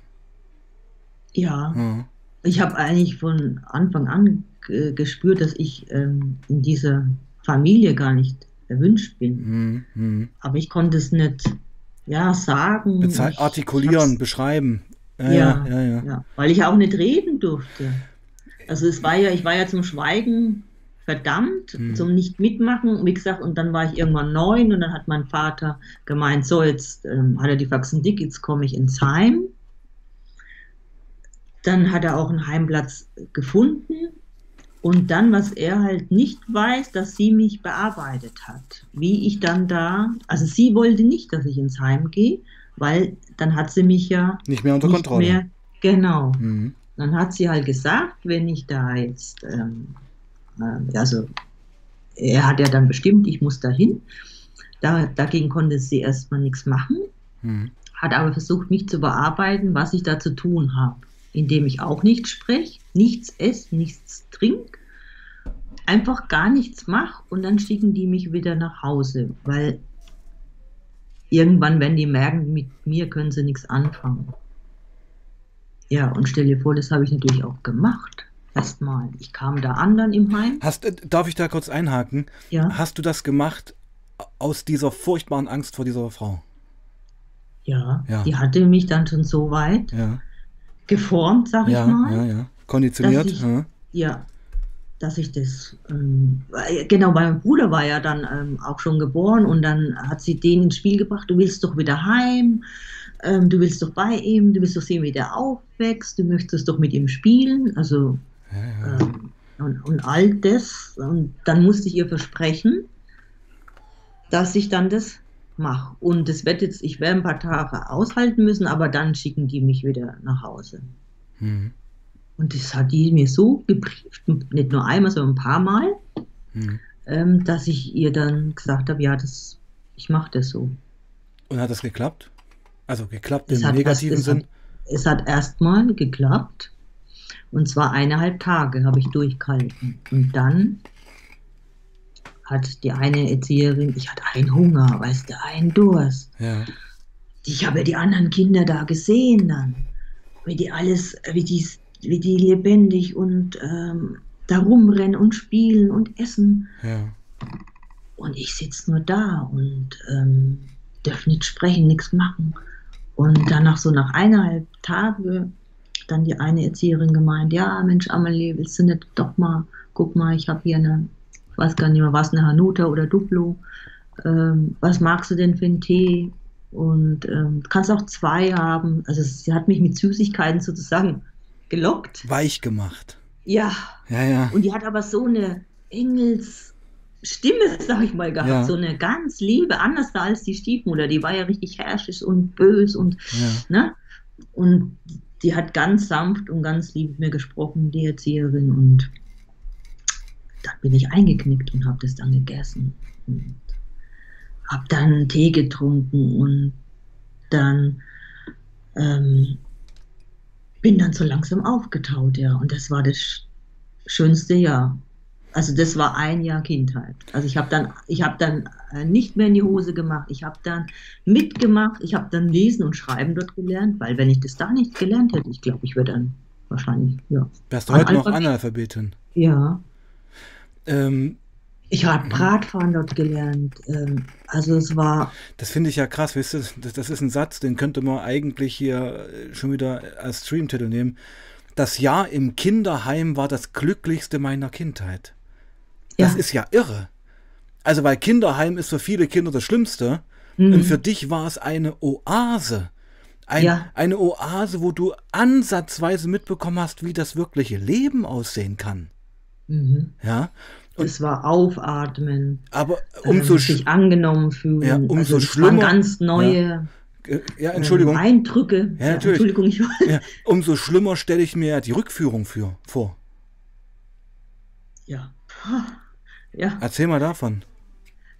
Ja. ja. Ich habe eigentlich von Anfang an gespürt, dass ich ähm, in dieser Familie gar nicht erwünscht bin. Mhm. Aber ich konnte es nicht ja, sagen. Bezei artikulieren, beschreiben. Ja ja, ja, ja, ja, Weil ich auch nicht reden durfte. Also es war ja, ich war ja zum Schweigen verdammt, mhm. zum nicht mitmachen. Wie gesagt, und dann war ich irgendwann neun und dann hat mein Vater gemeint, so jetzt ähm, hat er die Faxen dick, jetzt komme ich ins Heim. Dann hat er auch einen Heimplatz gefunden. Und dann, was er halt nicht weiß, dass sie mich bearbeitet hat. Wie ich dann da, also sie wollte nicht, dass ich ins Heim gehe, weil dann hat sie mich ja nicht mehr unter nicht Kontrolle. Mehr, genau. Mhm. Dann hat sie halt gesagt, wenn ich da jetzt, ähm, äh, also er hat ja dann bestimmt, ich muss dahin. Da, dagegen konnte sie erstmal nichts machen, mhm. hat aber versucht, mich zu bearbeiten, was ich da zu tun habe indem ich auch nicht spreche, nichts esse, nichts trinke, einfach gar nichts mache und dann schicken die mich wieder nach Hause, weil irgendwann, wenn die merken, mit mir können sie nichts anfangen. Ja, und stell dir vor, das habe ich natürlich auch gemacht. Erstmal. Ich kam da an dann im Heim. Hast, äh, darf ich da kurz einhaken? Ja. Hast du das gemacht aus dieser furchtbaren Angst vor dieser Frau? Ja, ja. die hatte mich dann schon so weit. Ja geformt, sag ja, ich mal. Ja, ja, konditioniert. Ich, ja. ja. dass ich das, ähm, genau, mein Bruder war ja dann ähm, auch schon geboren und dann hat sie den ins Spiel gebracht, du willst doch wieder heim, ähm, du willst doch bei ihm, du willst doch sehen, wie der aufwächst, du möchtest doch mit ihm spielen, also ja, ähm, und, und all das. Und dann musste ich ihr versprechen, dass ich dann das mache. Und das wird jetzt, ich werde ein paar Tage aushalten müssen, aber dann schicken die mich wieder nach Hause. Mhm. Und das hat die mir so gebrieft, nicht nur einmal, sondern ein paar Mal, mhm. ähm, dass ich ihr dann gesagt habe, ja, das, ich mache das so. Und hat das geklappt? Also geklappt im negativen erst, Sinn? Hat, es hat erstmal geklappt. Und zwar eineinhalb Tage habe ich durchgehalten. Und dann hat die eine Erzieherin, ich hatte einen Hunger, weißt du, einen Durst. Ja. Ich habe ja die anderen Kinder da gesehen dann, wie die alles, wie die, wie die lebendig und ähm, da rumrennen und spielen und essen. Ja. Und ich sitze nur da und ähm, darf nicht sprechen, nichts machen. Und dann nach so nach eineinhalb Tagen dann die eine Erzieherin gemeint, ja Mensch Amelie, willst du nicht doch mal, guck mal, ich habe hier eine weiß gar nicht mehr was, eine Hanuta oder Duplo. Ähm, was magst du denn für einen Tee? Und ähm, kannst auch zwei haben. Also sie hat mich mit Süßigkeiten sozusagen gelockt. Weich gemacht. Ja. Ja, ja. Und die hat aber so eine Engels, Stimme, sag ich mal, gehabt. Ja. So eine ganz liebe, anders als die Stiefmutter. Die war ja richtig herrschig und bös und, ja. ne? Und die hat ganz sanft und ganz lieb mit mir gesprochen, die Erzieherin. Und dann bin ich eingeknickt und habe das dann gegessen. Und habe dann Tee getrunken und dann ähm, bin dann so langsam aufgetaut, ja. Und das war das schönste Jahr. Also das war ein Jahr Kindheit. Also ich habe dann, ich habe dann äh, nicht mehr in die Hose gemacht. Ich habe dann mitgemacht. Ich habe dann Lesen und Schreiben dort gelernt, weil wenn ich das da nicht gelernt hätte, ich glaube, ich wäre dann wahrscheinlich, ja. Wärst du heute noch Analphabetin? Ja. Ähm, ich habe Bratfahren dort gelernt. Ähm, also es war. Das finde ich ja krass, weißt du, das, das ist ein Satz, den könnte man eigentlich hier äh, schon wieder als Streamtitel nehmen. Das Jahr im Kinderheim war das glücklichste meiner Kindheit. Das ja. ist ja irre. Also, weil Kinderheim ist für viele Kinder das Schlimmste. Mhm. Und für dich war es eine Oase. Ein, ja. Eine Oase, wo du ansatzweise mitbekommen hast, wie das wirkliche Leben aussehen kann. Mhm. Ja. Und es war aufatmen. Aber umso ähm, sich angenommen fühlen. Ja, umso also, schlimmer. ganz neue. Ja. ja Entschuldigung. Ähm, Eindrücke. Ja, natürlich. Entschuldigung, ich ja, umso schlimmer stelle ich mir die Rückführung für, vor. Ja. Ja. Erzähl mal davon.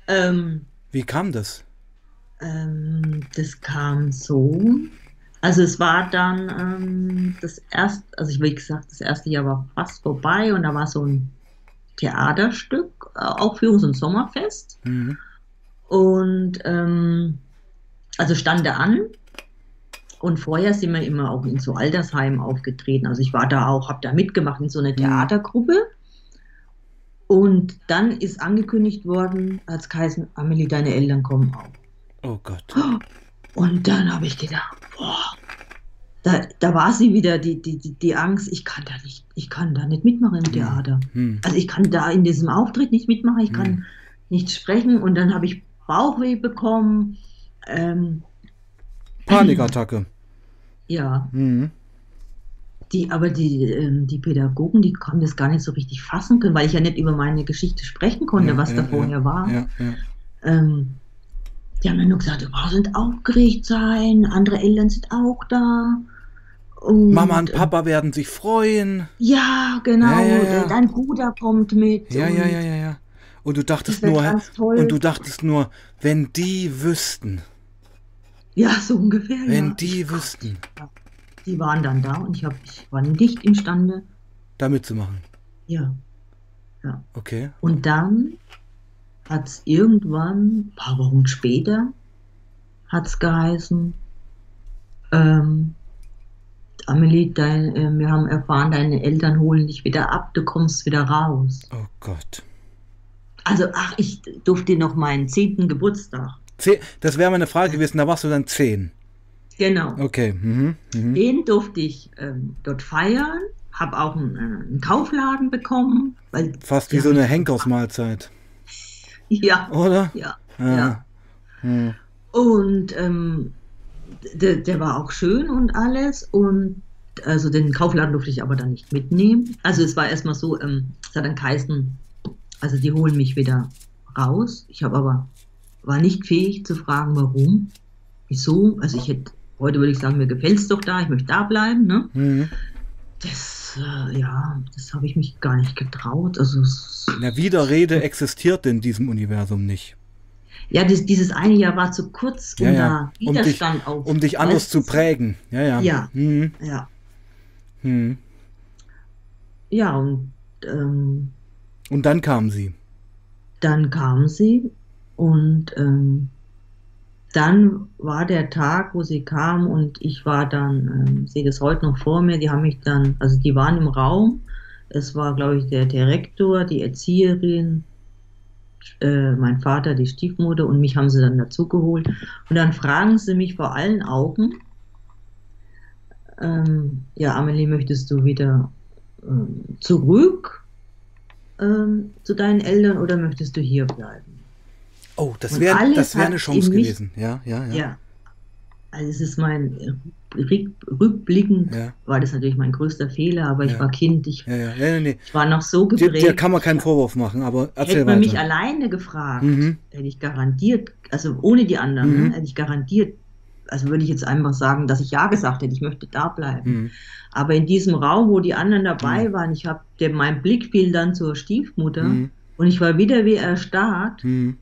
Ähm, Wie kam das? Ähm, das kam so. Also es war dann ähm, das erste, also ich wie gesagt, das erste Jahr war fast vorbei und da war so ein Theaterstück, äh, Aufführung, so ein Sommerfest. Mhm. Und ähm, also stand er an. Und vorher sind wir immer auch in so Altersheimen aufgetreten. Also ich war da auch, habe da mitgemacht in so einer mhm. Theatergruppe. Und dann ist angekündigt worden, als Kaisen, Amelie, deine Eltern kommen auch. Oh Gott. Und dann habe ich gedacht, boah, da, da war sie wieder, die, die, die, die Angst, ich kann da nicht, ich kann da nicht mitmachen im hm. Theater. Hm. Also ich kann da in diesem Auftritt nicht mitmachen, ich kann hm. nicht sprechen und dann habe ich Bauchweh bekommen. Ähm, Panikattacke. Ja. Mhm. Die, aber die, ähm, die Pädagogen, die konnten das gar nicht so richtig fassen können, weil ich ja nicht über meine Geschichte sprechen konnte, ja, was ja, da vorher ja, war. Ähm, die haben dann nur gesagt, wir sind aufgeregt sein, andere Eltern sind auch da. Und, Mama und Papa äh, werden sich freuen. Ja, genau. Dein Bruder kommt mit. Ja, ja, ja, ja, ja. Und du dachtest nur, und du dachtest nur, wenn die wüssten. Ja, so ungefähr. Wenn die wüssten. Die waren dann da und ich, hab, ich war nicht imstande. Da mitzumachen? Ja. ja. Okay. Und dann hat es irgendwann, ein paar Wochen später, hat es geheißen, ähm, Amelie, dein, äh, wir haben erfahren, deine Eltern holen dich wieder ab, du kommst wieder raus. Oh Gott. Also, ach, ich durfte noch meinen zehnten Geburtstag. Zehn, das wäre meine Frage gewesen, da warst du dann zehn. Genau. Okay. Mhm. Mhm. Den durfte ich ähm, dort feiern, habe auch einen, äh, einen, Kaufladen bekommen. Weil, Fast wie so eine Henkersmahlzeit. Ja. Oder? Ja. ja. ja. Mhm. Und ähm, der, der war auch schön und alles. Und also den Kaufladen durfte ich aber dann nicht mitnehmen. Also es war erstmal so, ähm, es hat dann geheißen, also die holen mich wieder raus. Ich habe aber, war nicht fähig zu fragen, warum, wieso. Also ich hätte Heute würde ich sagen, mir gefällt es doch da, ich möchte da bleiben. Ne? Mhm. Das, äh, ja, das habe ich mich gar nicht getraut. Also, Na, Widerrede existiert in diesem Universum nicht. Ja, das, dieses eine Jahr war zu kurz, um ja, ja. da Widerstand um dich, Um dich anders zu prägen. Ja, ja. Ja. Mhm. Ja. Mhm. Ja, und. Ähm, und dann kam sie. Dann kam sie und ähm, dann war der Tag, wo sie kam und ich war dann, äh, sehe das heute noch vor mir, die haben mich dann, also die waren im Raum. Es war, glaube ich, der Direktor, die Erzieherin, äh, mein Vater, die Stiefmutter und mich haben sie dann dazugeholt. Und dann fragen sie mich vor allen Augen, ähm, ja, Amelie, möchtest du wieder ähm, zurück ähm, zu deinen Eltern oder möchtest du hier bleiben? Oh, das wäre wär eine Chance gewesen. Ja, ja, ja. ja. Also es ist mein rückblickend ja. war das natürlich mein größter Fehler, aber ich war Kind, ich, nee. ich, war noch so geprägt. Dir kann man keinen Vorwurf machen, aber erzähl Hätte man weiter. mich alleine gefragt, mhm. hätte ich garantiert, also ohne die anderen, mhm. ne, hätte ich garantiert, also würde ich jetzt einfach sagen, dass ich ja gesagt hätte, ich möchte da bleiben. Mhm. Aber in diesem Raum, wo die anderen dabei mhm. waren, ich habe, mein Blick fiel dann zur Stiefmutter mhm. und ich war wieder wie erstarrt mhm.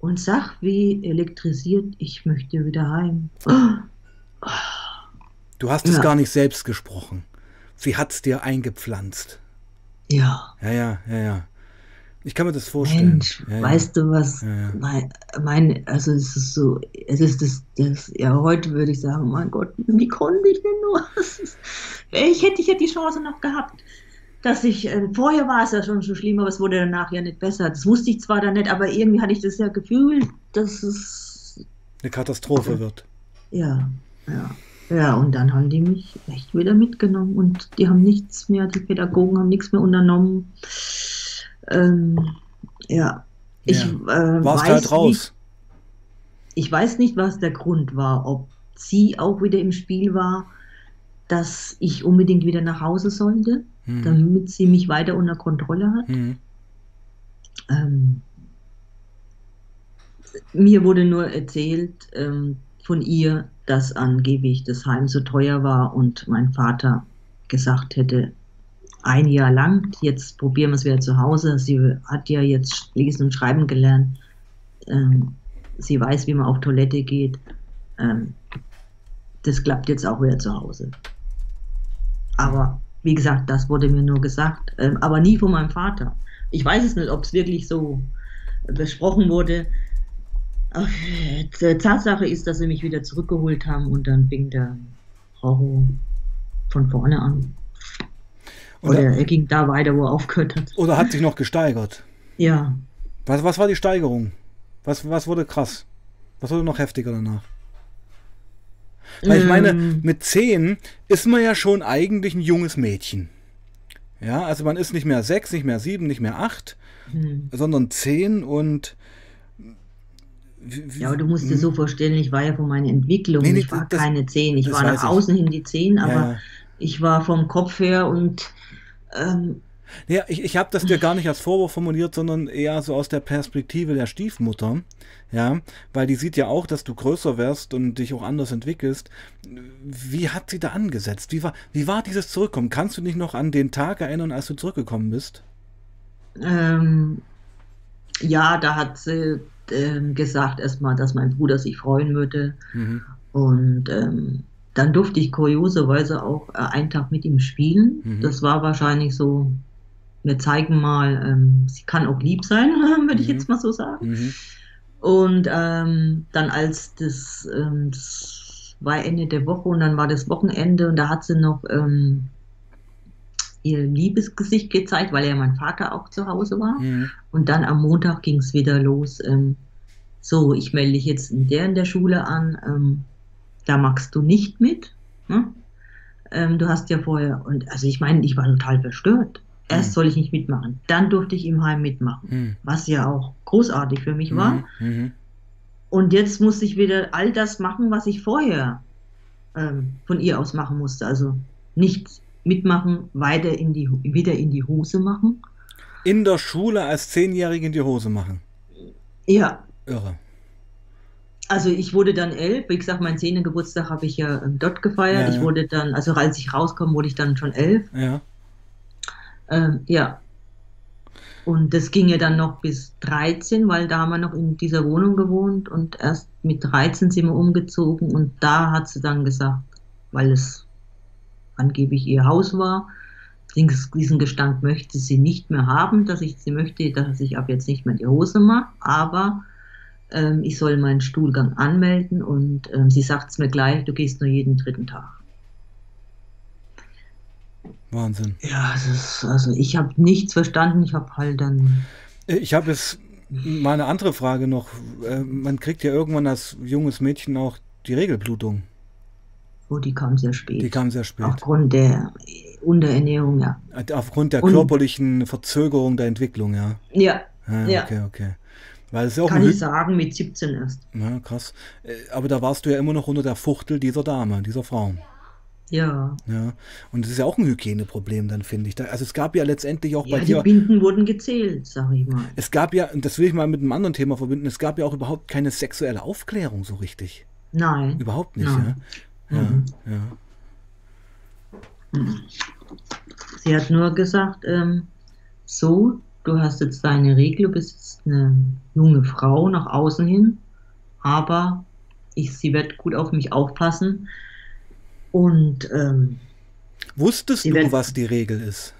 Und sag wie elektrisiert, ich möchte wieder heim. Du hast ja. es gar nicht selbst gesprochen. Sie hat es dir eingepflanzt. Ja. Ja, ja, ja, ja. Ich kann mir das vorstellen. Mensch, ja, weißt ja. du was? Mein, mein, also es ist so, es ist das, das, ja, heute würde ich sagen, mein Gott, wie konnte ich denn nur? ich hätte, ich hätte die Chance noch gehabt, dass ich, äh, vorher war es ja schon so schlimm, aber es wurde danach ja nicht besser. Das wusste ich zwar dann nicht, aber irgendwie hatte ich das ja Gefühl, dass es eine Katastrophe wird. Ja, ja. Ja, und dann haben die mich echt wieder mitgenommen und die haben nichts mehr, die Pädagogen haben nichts mehr unternommen. Ähm, ja, ich ja. Äh, Warst weiß halt raus. Nicht, ich weiß nicht, was der Grund war, ob sie auch wieder im Spiel war, dass ich unbedingt wieder nach Hause sollte, hm. damit sie mich weiter unter Kontrolle hat. Hm. Ähm, mir wurde nur erzählt ähm, von ihr, dass angeblich das Heim so teuer war und mein Vater gesagt hätte, ein Jahr lang, jetzt probieren wir es wieder zu Hause. Sie hat ja jetzt lesen und schreiben gelernt. Ähm, sie weiß, wie man auf Toilette geht. Ähm, das klappt jetzt auch wieder zu Hause. Aber wie gesagt, das wurde mir nur gesagt, ähm, aber nie von meinem Vater. Ich weiß es nicht, ob es wirklich so besprochen wurde. Okay. Tatsache ist, dass sie mich wieder zurückgeholt haben und dann fing der Horror von vorne an. Oder, oder er ging da weiter, wo er aufgehört hat. Oder hat sich noch gesteigert? Ja. Was, was war die Steigerung? Was, was wurde krass? Was wurde noch heftiger danach? Weil ich meine, ähm. mit zehn ist man ja schon eigentlich ein junges Mädchen. Ja, also man ist nicht mehr sechs, nicht mehr sieben, nicht mehr acht, hm. sondern zehn und ja, aber du musst dir so vorstellen, ich war ja von meiner Entwicklung, nee, nee, ich war das, keine zehn. Ich war nach außen ich. hin die zehn, aber ja. ich war vom Kopf her und ähm, ja, ich, ich habe das dir gar nicht als Vorwurf formuliert, sondern eher so aus der Perspektive der Stiefmutter. Ja, weil die sieht ja auch, dass du größer wärst und dich auch anders entwickelst. Wie hat sie da angesetzt? Wie war, wie war dieses Zurückkommen? Kannst du dich noch an den Tag erinnern, als du zurückgekommen bist? Ähm, ja, da hat sie ähm, gesagt erstmal, dass mein Bruder sich freuen würde. Mhm. Und ähm, dann durfte ich kurioserweise auch äh, einen Tag mit ihm spielen. Mhm. Das war wahrscheinlich so, wir zeigen mal, ähm, sie kann auch lieb sein, würde ich mhm. jetzt mal so sagen. Mhm. Und ähm, dann als das, ähm, das war Ende der Woche und dann war das Wochenende und da hat sie noch ähm, ihr Liebesgesicht gezeigt, weil ja mein Vater auch zu Hause war. Mhm. Und dann am Montag ging es wieder los. Ähm, so, ich melde dich jetzt in der in der Schule an. Ähm, da magst du nicht mit. Ne? Ähm, du hast ja vorher, und also ich meine, ich war total verstört. Erst mhm. soll ich nicht mitmachen, dann durfte ich im Heim mitmachen, mhm. was ja auch großartig für mich war. Mhm. mhm. Und jetzt musste ich wieder all das machen, was ich vorher ähm, von ihr aus machen musste. Also nichts mitmachen, weiter in die, wieder in die Hose machen. In der Schule als Zehnjährige in die Hose machen. Ja. Irre. Also ich wurde dann elf, wie gesagt, meinen zehnten Geburtstag habe ich ja ähm, dort gefeiert. Ja, ich wurde dann, also als ich rauskomme, wurde ich dann schon elf. Ja. Ähm, ja. Und das ging ja dann noch bis 13, weil da haben wir noch in dieser Wohnung gewohnt und erst mit 13 sind wir umgezogen und da hat sie dann gesagt, weil es angeblich ihr Haus war. Diesen Gestank möchte sie nicht mehr haben, dass ich sie möchte, dass ich ab jetzt nicht mehr die Hose mache, aber ähm, ich soll meinen Stuhlgang anmelden und ähm, sie sagt es mir gleich, du gehst nur jeden dritten Tag. Wahnsinn. Ja, ist, also ich habe nichts verstanden, ich habe halt dann. Ich habe es mal eine andere Frage noch. Äh, man kriegt ja irgendwann als junges Mädchen auch die Regelblutung. Oh, die kam sehr spät. Die kam sehr spät. Aufgrund der Unterernährung, ja. Aufgrund der körperlichen Und, Verzögerung der Entwicklung, ja. Ja. Ah, ja. Okay, okay. Weil es ja auch Kann ich sagen, mit 17 erst. Ja, krass. Äh, aber da warst du ja immer noch unter der Fuchtel dieser Dame, dieser Frau. Ja. Ja. Und das ist ja auch ein Hygieneproblem, dann finde ich. Da, also es gab ja letztendlich auch ja, bei dir. Die Binden wurden gezählt, sag ich mal. Es gab ja, und das will ich mal mit einem anderen Thema verbinden, es gab ja auch überhaupt keine sexuelle Aufklärung so richtig. Nein. Überhaupt nicht, Nein. ja. Ja, mhm. ja. Sie hat nur gesagt, ähm, so, du hast jetzt deine Regel, du bist jetzt eine junge Frau nach außen hin, aber ich, sie wird gut auf mich aufpassen. Und ähm, wusstest du, wird, was die Regel ist?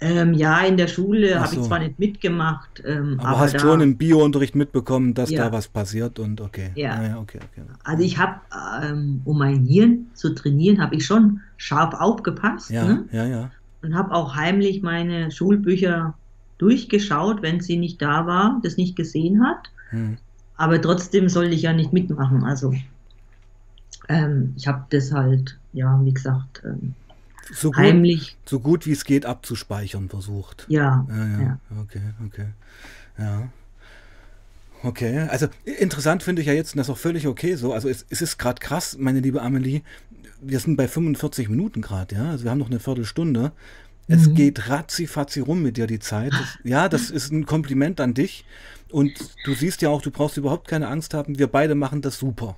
Ähm, ja, in der Schule so. habe ich zwar nicht mitgemacht, ähm, aber, aber hast da, schon im Biounterricht mitbekommen, dass ja. da was passiert und okay. Ja. Ah, ja okay, okay. Also ich habe, ähm, um mein Hirn zu trainieren, habe ich schon scharf aufgepasst. Ja, ne? ja, ja. Und habe auch heimlich meine Schulbücher durchgeschaut, wenn sie nicht da war, das nicht gesehen hat. Hm. Aber trotzdem sollte ich ja nicht mitmachen. Also ähm, ich habe das halt, ja, wie gesagt, ähm, so gut, heimlich. So gut wie es geht abzuspeichern versucht. Ja, ja, ja. ja. Okay, okay. Ja. Okay, also interessant finde ich ja jetzt, und das ist auch völlig okay so. Also es, es ist gerade krass, meine liebe Amelie. Wir sind bei 45 Minuten gerade, ja. Also wir haben noch eine Viertelstunde. Es mhm. geht ratzi-fatzi rum mit dir die Zeit. Das, ja, das ist ein Kompliment an dich. Und du siehst ja auch, du brauchst überhaupt keine Angst haben. Wir beide machen das super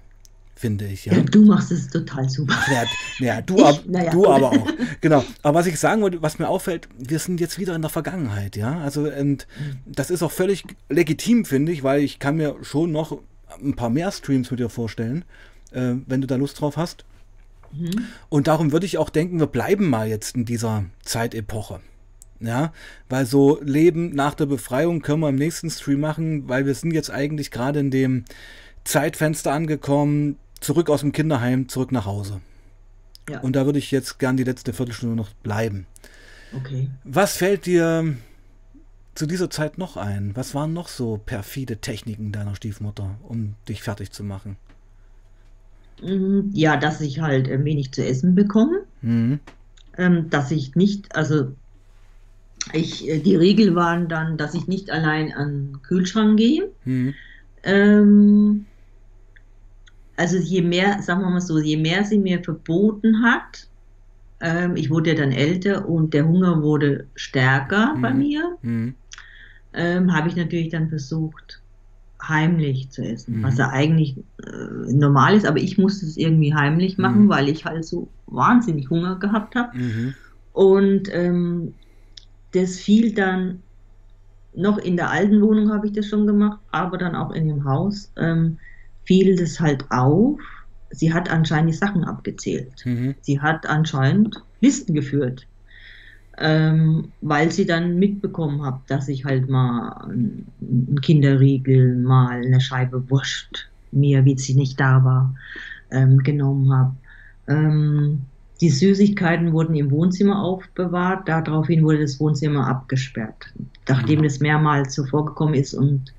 finde ich. Ja. Du machst es total super. Ja, ja du, ich, ab, ja. du aber auch. Genau. Aber was ich sagen wollte, was mir auffällt, wir sind jetzt wieder in der Vergangenheit, ja. Also und das ist auch völlig legitim, finde ich, weil ich kann mir schon noch ein paar mehr Streams mit dir vorstellen, äh, wenn du da Lust drauf hast. Mhm. Und darum würde ich auch denken, wir bleiben mal jetzt in dieser Zeitepoche. Ja, weil so Leben nach der Befreiung können wir im nächsten Stream machen, weil wir sind jetzt eigentlich gerade in dem Zeitfenster angekommen, zurück aus dem Kinderheim, zurück nach Hause. Ja. Und da würde ich jetzt gern die letzte Viertelstunde noch bleiben. Okay. Was fällt dir zu dieser Zeit noch ein? Was waren noch so perfide Techniken deiner Stiefmutter, um dich fertig zu machen? Mhm, ja, dass ich halt wenig zu essen bekomme. Mhm. Ähm, dass ich nicht, also ich, äh, die Regeln waren dann, dass ich nicht allein an den Kühlschrank gehe. Mhm. Ähm, also je mehr, sagen wir mal so, je mehr sie mir verboten hat, ähm, ich wurde ja dann älter und der Hunger wurde stärker mhm. bei mir, mhm. ähm, habe ich natürlich dann versucht, heimlich zu essen, mhm. was ja eigentlich äh, normal ist, aber ich musste es irgendwie heimlich machen, mhm. weil ich halt so wahnsinnig Hunger gehabt habe. Mhm. Und ähm, das fiel dann noch in der alten Wohnung habe ich das schon gemacht, aber dann auch in dem Haus. Ähm, fiel das halt auf, sie hat anscheinend die Sachen abgezählt. Mhm. Sie hat anscheinend Listen geführt. Ähm, weil sie dann mitbekommen hat, dass ich halt mal einen Kinderriegel, mal eine Scheibe Wurst mir, wie sie nicht da war, ähm, genommen habe. Ähm, die Süßigkeiten wurden im Wohnzimmer aufbewahrt, daraufhin wurde das Wohnzimmer abgesperrt. Nachdem mhm. das mehrmals so vorgekommen ist und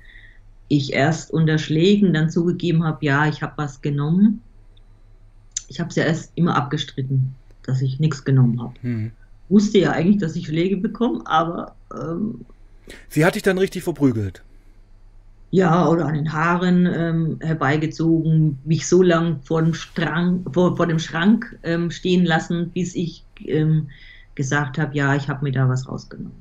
ich erst unter Schlägen dann zugegeben habe, ja, ich habe was genommen. Ich habe es ja erst immer abgestritten, dass ich nichts genommen habe. Hm. Wusste ja eigentlich, dass ich Schläge bekomme, aber. Ähm, Sie hat dich dann richtig verprügelt. Ja, oder an den Haaren ähm, herbeigezogen, mich so lang vor dem, Strang, vor, vor dem Schrank ähm, stehen lassen, bis ich ähm, gesagt habe, ja, ich habe mir da was rausgenommen.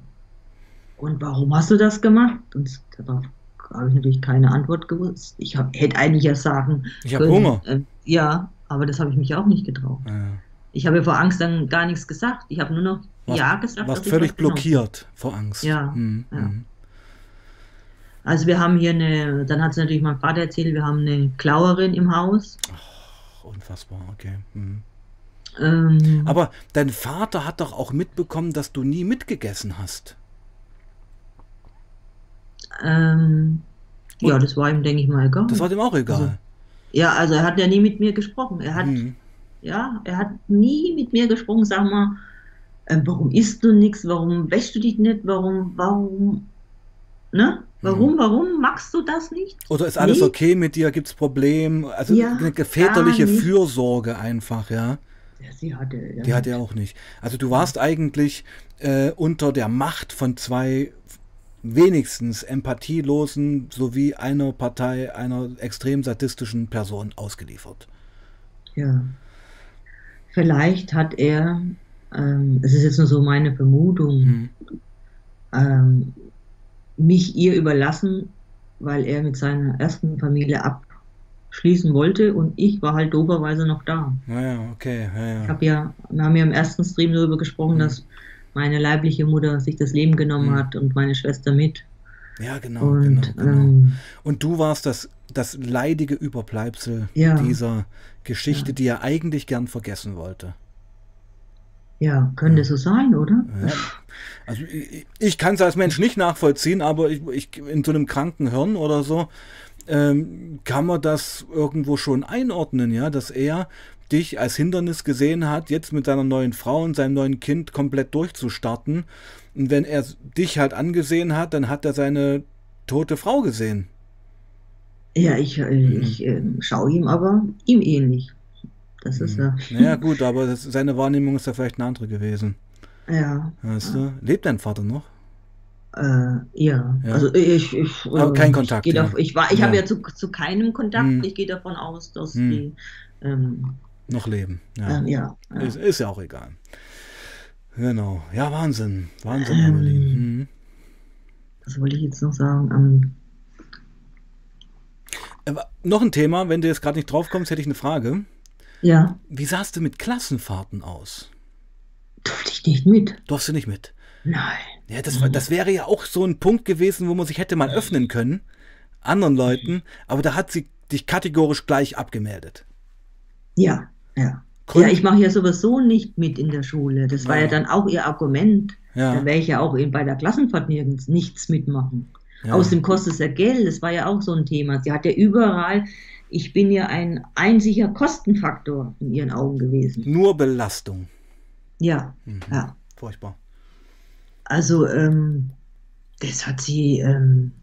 Und warum hast du das gemacht? Und darauf habe ich natürlich keine Antwort gewusst. Ich hab, hätte eigentlich ja sagen Ich habe Hunger. Äh, ja, aber das habe ich mich auch nicht getraut. Ja. Ich habe ja vor Angst dann gar nichts gesagt. Ich habe nur noch was, Ja gesagt. Warst völlig blockiert vor Angst. Ja, mhm. ja. Mhm. Also wir haben hier eine, dann hat es natürlich mein Vater erzählt, wir haben eine Klauerin im Haus. Ach, unfassbar, okay. Mhm. Ähm, Aber dein Vater hat doch auch mitbekommen, dass du nie mitgegessen hast. Ähm, ja, das war ihm, denke ich mal, egal. Das war dem auch egal. Also, ja, also er hat ja nie mit mir gesprochen. Er hat, hm. ja, er hat nie mit mir gesprochen. Sag mal, äh, warum isst du nichts? Warum wäschst du dich nicht? Warum, warum, ne? Warum, hm. warum magst du das nicht? Oder ist alles nee. okay mit dir? Gibt es Probleme? Also ja, eine väterliche Fürsorge einfach, ja. Ja, sie hatte. Ja. Die hatte er auch nicht. Also du warst eigentlich äh, unter der Macht von zwei wenigstens empathielosen sowie einer Partei, einer extrem sadistischen Person ausgeliefert. Ja. Vielleicht hat er, ähm, es ist jetzt nur so meine Vermutung, hm. ähm, mich ihr überlassen, weil er mit seiner ersten Familie abschließen wollte und ich war halt doberweise noch da. Naja, okay. Ja, ja. Ich habe ja, wir haben ja im ersten Stream darüber gesprochen, hm. dass meine leibliche Mutter sich das Leben genommen hm. hat und meine Schwester mit. Ja, genau. Und, genau, genau. Ähm, und du warst das, das leidige Überbleibsel ja, dieser Geschichte, ja. die er eigentlich gern vergessen wollte. Ja, könnte ja. so sein, oder? Ja. Also ich, ich kann es als Mensch nicht nachvollziehen, aber ich, ich, in so einem kranken Hirn oder so ähm, kann man das irgendwo schon einordnen, ja, dass er dich als Hindernis gesehen hat, jetzt mit seiner neuen Frau und seinem neuen Kind komplett durchzustarten. Und wenn er dich halt angesehen hat, dann hat er seine tote Frau gesehen. Ja, ich, äh, mhm. ich äh, schaue ihm aber ihm ähnlich. Das ist mhm. ja. Naja, gut, aber das, seine Wahrnehmung ist ja vielleicht eine andere gewesen. Ja. Weißt du? Lebt dein Vater noch? Äh, ja. ja. also ich, ich aber kein Kontakt. Ich, ja. Ich, war, ich ja. habe ja zu, zu keinem Kontakt. Hm. Ich gehe davon aus, dass hm. die ähm, noch leben. Ja, ähm, ja, Ist, ist, ja auch egal. Genau. Ja, Wahnsinn. Wahnsinn, ähm, Emily. Hm. Was wollte ich jetzt noch sagen? Ähm, aber noch ein Thema, wenn du jetzt gerade nicht drauf kommst, hätte ich eine Frage. Ja. Wie sahst du mit Klassenfahrten aus? Durfte ich nicht mit. Durfst du nicht mit? Nein. Ja, das, das wäre ja auch so ein Punkt gewesen, wo man sich hätte mal öffnen können, anderen Leuten, aber da hat sie dich kategorisch gleich abgemeldet. Ja, ja. Grund? Ja, ich mache ja sowieso nicht mit in der Schule. Das war ja, ja dann auch ihr Argument. Ja. Da wäre ich ja auch bei der Klassenfahrt nirgends nichts mitmachen. Ja. Außerdem kostet es ja Geld, das war ja auch so ein Thema. Sie hat ja überall, ich bin ja ein einziger Kostenfaktor in ihren Augen gewesen. Nur Belastung. Ja, mhm. ja. Furchtbar. Also, ähm, das hat sie, ähm,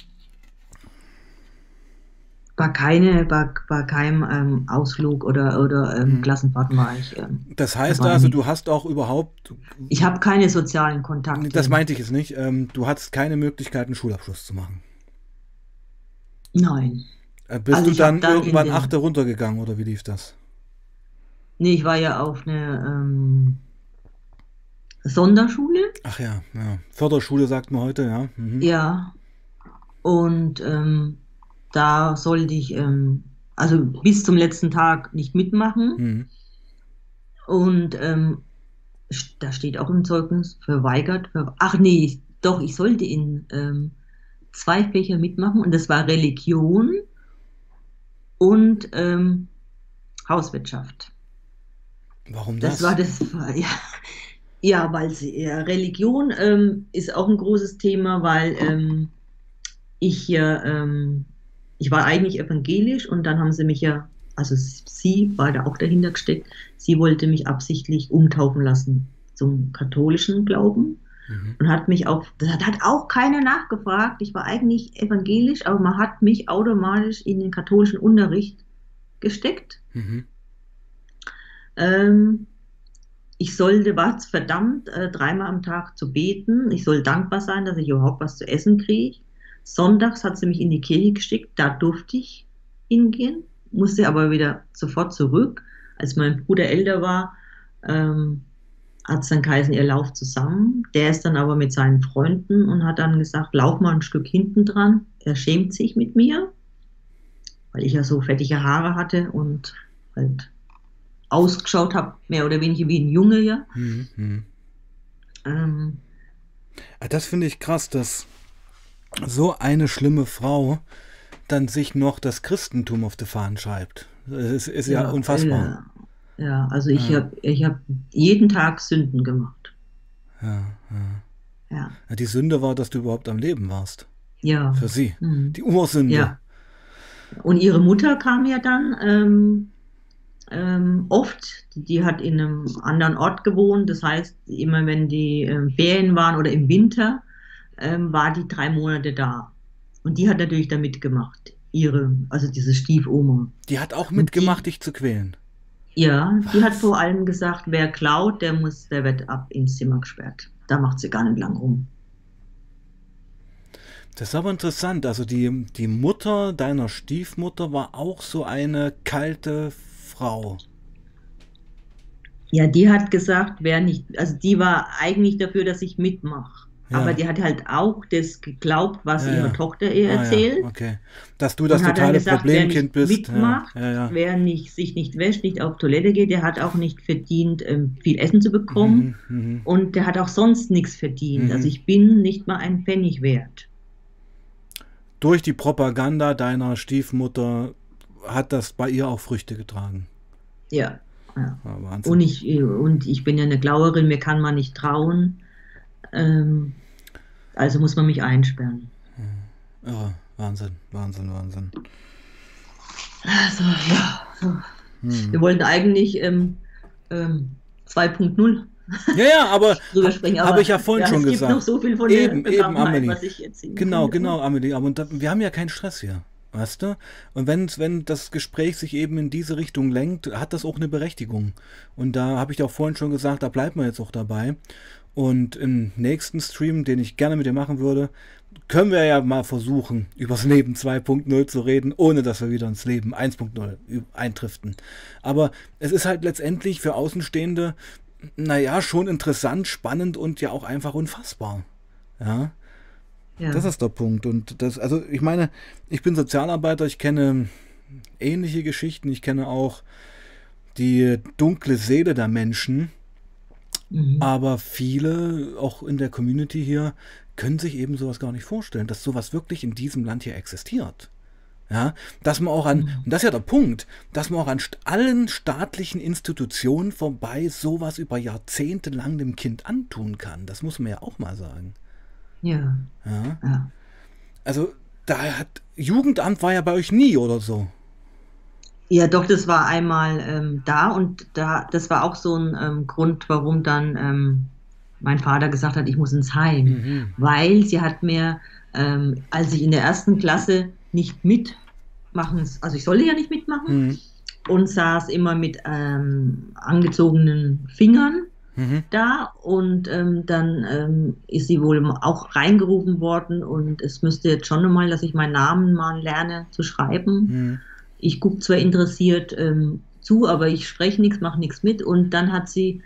war keine, bei, bei keinem ähm, Ausflug oder, oder ähm, hm. Klassenfahrten war ich. Ähm, das heißt also, nicht. du hast auch überhaupt. Ich habe keine sozialen Kontakte. Das meinte ich jetzt nicht. Ähm, du hattest keine Möglichkeit, einen Schulabschluss zu machen. Nein. Äh, bist also du dann, dann irgendwann achte runtergegangen oder wie lief das? Nee, ich war ja auf eine ähm, Sonderschule. Ach ja, ja. Förderschule sagt man heute, ja. Mhm. Ja. Und ähm, da sollte ich ähm, also bis zum letzten Tag nicht mitmachen. Mhm. Und ähm, da steht auch im Zeugnis verweigert. Ver Ach nee, doch, ich sollte in ähm, zwei Fächer mitmachen und das war Religion und ähm, Hauswirtschaft. Warum das? Das war das, ja, ja weil sie, ja, Religion ähm, ist auch ein großes Thema, weil ähm, ich hier ähm, ich war eigentlich evangelisch und dann haben sie mich ja, also sie war da auch dahinter gesteckt, sie wollte mich absichtlich umtaufen lassen zum katholischen Glauben mhm. und hat mich auch, das hat auch keiner nachgefragt, ich war eigentlich evangelisch, aber man hat mich automatisch in den katholischen Unterricht gesteckt. Mhm. Ich sollte was verdammt äh, dreimal am Tag zu beten. Ich soll dankbar sein, dass ich überhaupt was zu essen kriege. Sonntags hat sie mich in die Kirche geschickt, da durfte ich hingehen, musste aber wieder sofort zurück. Als mein Bruder älter war, ähm, hat es dann geheißen, ihr lauft zusammen. Der ist dann aber mit seinen Freunden und hat dann gesagt, lauf mal ein Stück hinten dran. Er schämt sich mit mir, weil ich ja so fettige Haare hatte und halt ausgeschaut habe, mehr oder weniger wie ein Junge ja. Mhm. Ähm, ah, das finde ich krass, dass so eine schlimme Frau dann sich noch das Christentum auf die Fahnen schreibt. Das ist ja, ja unfassbar. Ja, ja also ich ja. habe ich hab jeden Tag Sünden gemacht. Ja, ja, ja. Die Sünde war, dass du überhaupt am Leben warst. Ja. Für sie. Mhm. Die Ursünde. Ja. Und ihre Mutter kam ja dann ähm, ähm, oft, die hat in einem anderen Ort gewohnt. Das heißt, immer wenn die ähm, Ferien waren oder im Winter, ähm, war die drei Monate da. Und die hat natürlich da mitgemacht. Ihre, also diese Stiefoma. Die hat auch mitgemacht, die, dich zu quälen. Ja, Was? die hat vor allem gesagt, wer klaut, der muss, der wird ab ins Zimmer gesperrt. Da macht sie gar nicht lang rum. Das ist aber interessant. Also die, die Mutter deiner Stiefmutter war auch so eine kalte Frau. Ja, die hat gesagt, wer nicht, also die war eigentlich dafür, dass ich mitmache. Ja. Aber die hat halt auch das geglaubt, was ja, ihre Tochter ihr erzählt. Ah, ja, okay. Dass du das totale gesagt, Problemkind wer nicht bist. Mitmacht, Wer nicht, sich nicht wäscht, nicht auf Toilette geht, der hat auch nicht verdient, ähm, viel Essen zu bekommen. Mhm, mhm, und der hat auch sonst nichts verdient. Mhm. Also ich bin nicht mal ein Pfennig wert. Durch die Propaganda deiner Stiefmutter hat das bei ihr auch Früchte getragen. Ja. ja. und, ich, und ich bin ja eine Glauerin, mir kann man nicht trauen. Ähm, also muss man mich einsperren. Ja, Wahnsinn, Wahnsinn, Wahnsinn. Also, ja. So. Hm. Wir wollten eigentlich ähm, ähm, 2.0. Ja, ja, aber habe ich ja vorhin ja, schon gesagt. Es gibt noch so viel von eben, der eben, Amelie. was ich erzählen Genau, kann. genau, Amelie. Aber da, wir haben ja keinen Stress hier. Weißt du? Und wenn, wenn das Gespräch sich eben in diese Richtung lenkt, hat das auch eine Berechtigung. Und da habe ich auch vorhin schon gesagt, da bleibt man jetzt auch dabei. Und im nächsten Stream, den ich gerne mit dir machen würde, können wir ja mal versuchen, über das Leben 2.0 zu reden, ohne dass wir wieder ins Leben 1.0 eintriften. Aber es ist halt letztendlich für Außenstehende, naja, schon interessant, spannend und ja auch einfach unfassbar. Ja. Ja. Das ist der Punkt. Und das, also ich meine, ich bin Sozialarbeiter, ich kenne ähnliche Geschichten, ich kenne auch die dunkle Seele der Menschen Mhm. Aber viele, auch in der Community hier, können sich eben sowas gar nicht vorstellen, dass sowas wirklich in diesem Land hier existiert. Ja, dass man auch an, mhm. und das ist ja der Punkt, dass man auch an allen staatlichen Institutionen vorbei sowas über Jahrzehnte lang dem Kind antun kann. Das muss man ja auch mal sagen. Ja. Ja. ja. Also, da hat, Jugendamt war ja bei euch nie oder so. Ja, doch, das war einmal ähm, da und da, das war auch so ein ähm, Grund, warum dann ähm, mein Vater gesagt hat, ich muss ins Heim, mhm. weil sie hat mir, ähm, als ich in der ersten Klasse nicht mitmachen, also ich sollte ja nicht mitmachen mhm. und saß immer mit ähm, angezogenen Fingern mhm. da und ähm, dann ist sie wohl auch reingerufen worden und es müsste jetzt schon mal, dass ich meinen Namen mal lerne zu schreiben. Mhm ich gucke zwar interessiert ähm, zu, aber ich spreche nichts, mache nichts mit. Und dann hat sie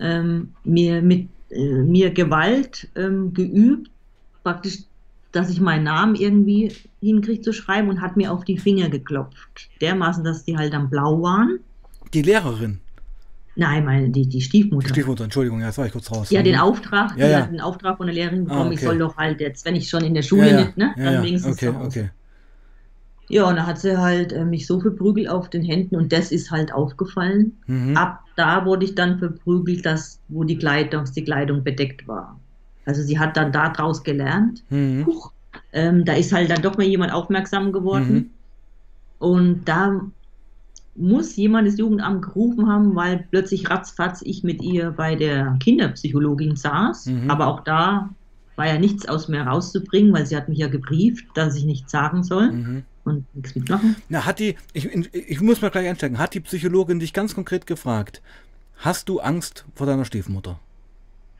ähm, mir mit äh, mir Gewalt ähm, geübt, praktisch, dass ich meinen Namen irgendwie hinkriege zu schreiben und hat mir auf die Finger geklopft. Dermaßen, dass die halt dann blau waren. Die Lehrerin? Nein, meine, die, die Stiefmutter. Die Stiefmutter, Entschuldigung, ja, jetzt war ich kurz raus. Ja, den Auftrag, ja, ja. hat den Auftrag von der Lehrerin bekommen, ah, okay. ich soll doch halt jetzt, wenn ich schon in der Schule ja, nicht, ne, dann wenigstens okay, okay. Ja, und da hat sie halt äh, mich so verprügelt auf den Händen und das ist halt aufgefallen. Mhm. Ab da wurde ich dann verprügelt, dass, wo die Kleidung, die Kleidung bedeckt war. Also sie hat dann daraus gelernt. Mhm. Huch, ähm, da ist halt dann doch mal jemand aufmerksam geworden. Mhm. Und da muss jemand das Jugendamt gerufen haben, weil plötzlich ratzfatz ich mit ihr bei der Kinderpsychologin saß. Mhm. Aber auch da war ja nichts aus mir rauszubringen, weil sie hat mich ja gebrieft, dass ich nichts sagen soll. Mhm und nichts mitmachen. Na, hat die, ich, ich muss mal gleich einsteigen, hat die Psychologin dich ganz konkret gefragt, hast du Angst vor deiner Stiefmutter?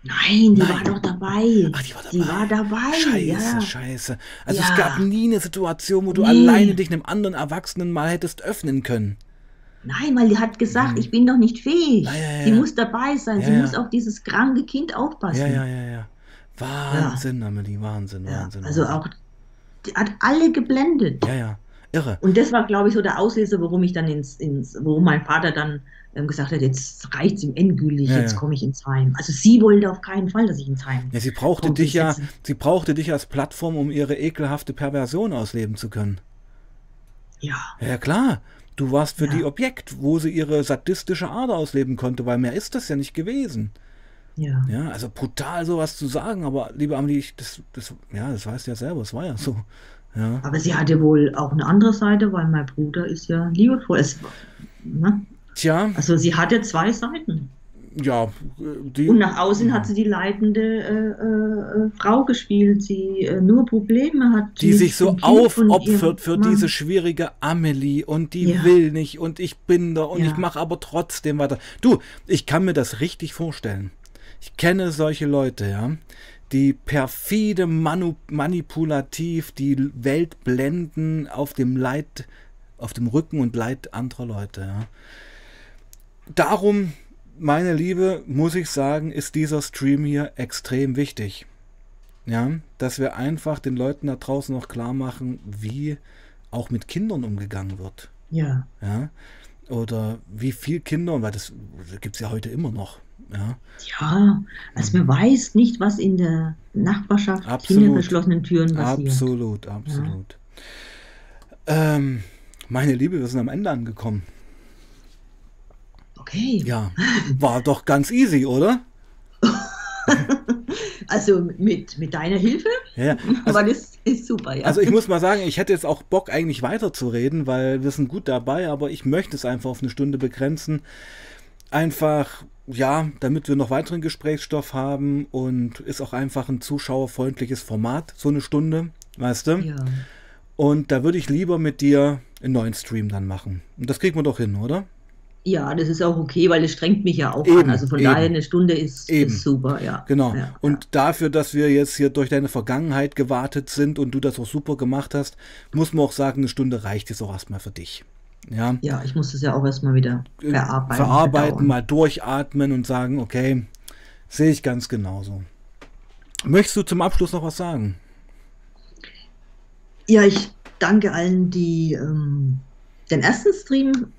Nein, die Nein. war doch dabei. Ach, die war dabei. Die war dabei. Scheiße, ja. scheiße. Also ja. es gab nie eine Situation, wo du nee. alleine dich einem anderen Erwachsenen mal hättest öffnen können. Nein, weil die hat gesagt, mhm. ich bin doch nicht fähig. Ja, ja, sie muss dabei sein. sie muss auf dieses kranke Kind aufpassen. Ja, ja, ja, ja. Wahnsinn, Amelie, Wahnsinn, Wahnsinn. Also auch die hat alle geblendet. Ja, ja. Irre. Und das war, glaube ich, so der Auslöser, warum ich dann ins, ins wo mein Vater dann ähm, gesagt hat, jetzt reicht es ihm endgültig, ja, jetzt komme ich ins Heim. Also sie wollte auf keinen Fall, dass ich ins Heim. Ja, sie brauchte dich ja, sie brauchte dich als Plattform, um ihre ekelhafte Perversion ausleben zu können. Ja. Ja, klar. Du warst für ja. die Objekt, wo sie ihre sadistische Ader ausleben konnte, weil mehr ist das ja nicht gewesen. Ja. Ja, also brutal sowas zu sagen, aber liebe Amelie, das, das, ja, das weißt du ja selber, es war ja so. Ja. Aber sie hatte wohl auch eine andere Seite, weil mein Bruder ist ja liebevoll. Es, ne? Tja. Also sie hatte zwei Seiten. Ja, die, und nach außen hat sie die leitende äh, äh, Frau gespielt, die äh, nur Probleme hat. Die sich so aufopfert für Mann. diese schwierige Amelie und die ja. will nicht und ich bin da und ja. ich mache aber trotzdem weiter. Du, ich kann mir das richtig vorstellen. Ich kenne solche Leute, ja, die perfide Manu manipulativ die Welt blenden auf dem Leid, auf dem Rücken und Leid anderer Leute. Ja. Darum, meine Liebe, muss ich sagen, ist dieser Stream hier extrem wichtig. Ja, dass wir einfach den Leuten da draußen noch klar machen, wie auch mit Kindern umgegangen wird. Ja. Ja. Oder wie viel Kinder, weil das gibt es ja heute immer noch. Ja, ja also man weiß nicht, was in der Nachbarschaft absolut. hinter verschlossenen Türen passiert. Absolut, absolut. Ja. Ähm, meine Liebe, wir sind am Ende angekommen. Okay. Ja, war doch ganz easy, oder? also mit, mit deiner Hilfe? Ja, also, aber das ist super, ja. Also ich muss mal sagen, ich hätte jetzt auch Bock eigentlich weiterzureden, weil wir sind gut dabei, aber ich möchte es einfach auf eine Stunde begrenzen. Einfach, ja, damit wir noch weiteren Gesprächsstoff haben und ist auch einfach ein zuschauerfreundliches Format, so eine Stunde, weißt du? Ja. Und da würde ich lieber mit dir einen neuen Stream dann machen. Und das kriegen wir doch hin, oder? Ja, das ist auch okay, weil es strengt mich ja auch eben, an. Also von eben. daher eine Stunde ist, ist super, ja. Genau. Ja, und ja. dafür, dass wir jetzt hier durch deine Vergangenheit gewartet sind und du das auch super gemacht hast, muss man auch sagen, eine Stunde reicht jetzt auch erstmal für dich. Ja, ja ich muss das ja auch erstmal wieder äh, verarbeiten. Verarbeiten, mal durchatmen und sagen, okay, sehe ich ganz genauso. Möchtest du zum Abschluss noch was sagen? Ja, ich danke allen, die ähm, den ersten Stream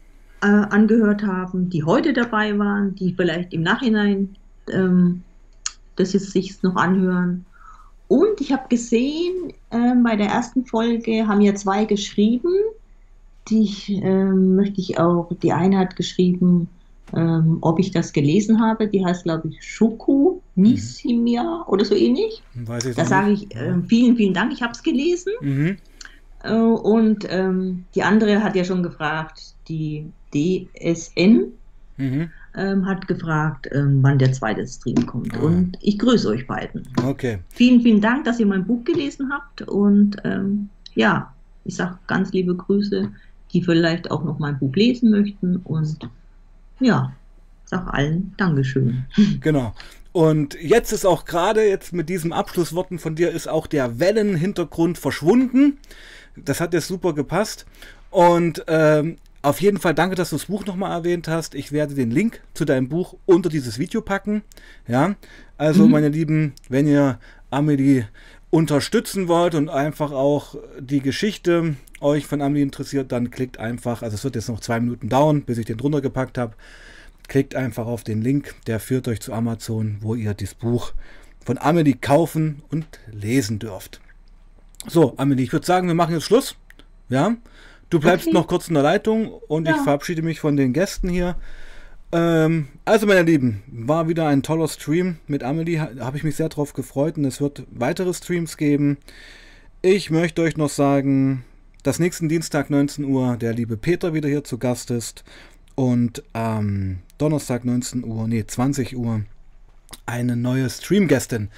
äh, angehört haben, die heute dabei waren, die vielleicht im Nachhinein ähm, das jetzt sich noch anhören. Und ich habe gesehen, äh, bei der ersten Folge haben ja zwei geschrieben, die ich, äh, möchte ich auch, die eine hat geschrieben, ähm, ob ich das gelesen habe, die heißt, glaube ich, Shuku Nisimia mhm. oder so ähnlich. Weiß ich da sage ich äh, vielen, vielen Dank, ich habe es gelesen. Mhm. Äh, und ähm, die andere hat ja schon gefragt, die DSN mhm. ähm, hat gefragt, ähm, wann der zweite Stream kommt. Ah. Und ich grüße euch beiden. Okay. Vielen, vielen Dank, dass ihr mein Buch gelesen habt. Und ähm, ja, ich sage ganz liebe Grüße, die vielleicht auch noch mein Buch lesen möchten. Und ja, sage allen Dankeschön. Genau. Und jetzt ist auch gerade jetzt mit diesen Abschlussworten von dir ist auch der Wellenhintergrund verschwunden. Das hat jetzt super gepasst. Und ähm, auf jeden Fall danke, dass du das Buch nochmal erwähnt hast. Ich werde den Link zu deinem Buch unter dieses Video packen. Ja, also mhm. meine Lieben, wenn ihr Amelie unterstützen wollt und einfach auch die Geschichte euch von Amelie interessiert, dann klickt einfach, also es wird jetzt noch zwei Minuten dauern, bis ich den drunter gepackt habe. Klickt einfach auf den Link, der führt euch zu Amazon, wo ihr das Buch von Amelie kaufen und lesen dürft. So, Amelie, ich würde sagen, wir machen jetzt Schluss. Ja. Du bleibst okay. noch kurz in der Leitung und ja. ich verabschiede mich von den Gästen hier. Ähm, also, meine Lieben, war wieder ein toller Stream mit Amelie. Habe ich mich sehr drauf gefreut und es wird weitere Streams geben. Ich möchte euch noch sagen, dass nächsten Dienstag 19 Uhr der liebe Peter wieder hier zu Gast ist und am ähm, Donnerstag 19 Uhr, nee, 20 Uhr eine neue Streamgästin.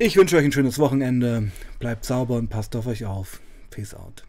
Ich wünsche euch ein schönes Wochenende. Bleibt sauber und passt auf euch auf. Peace out.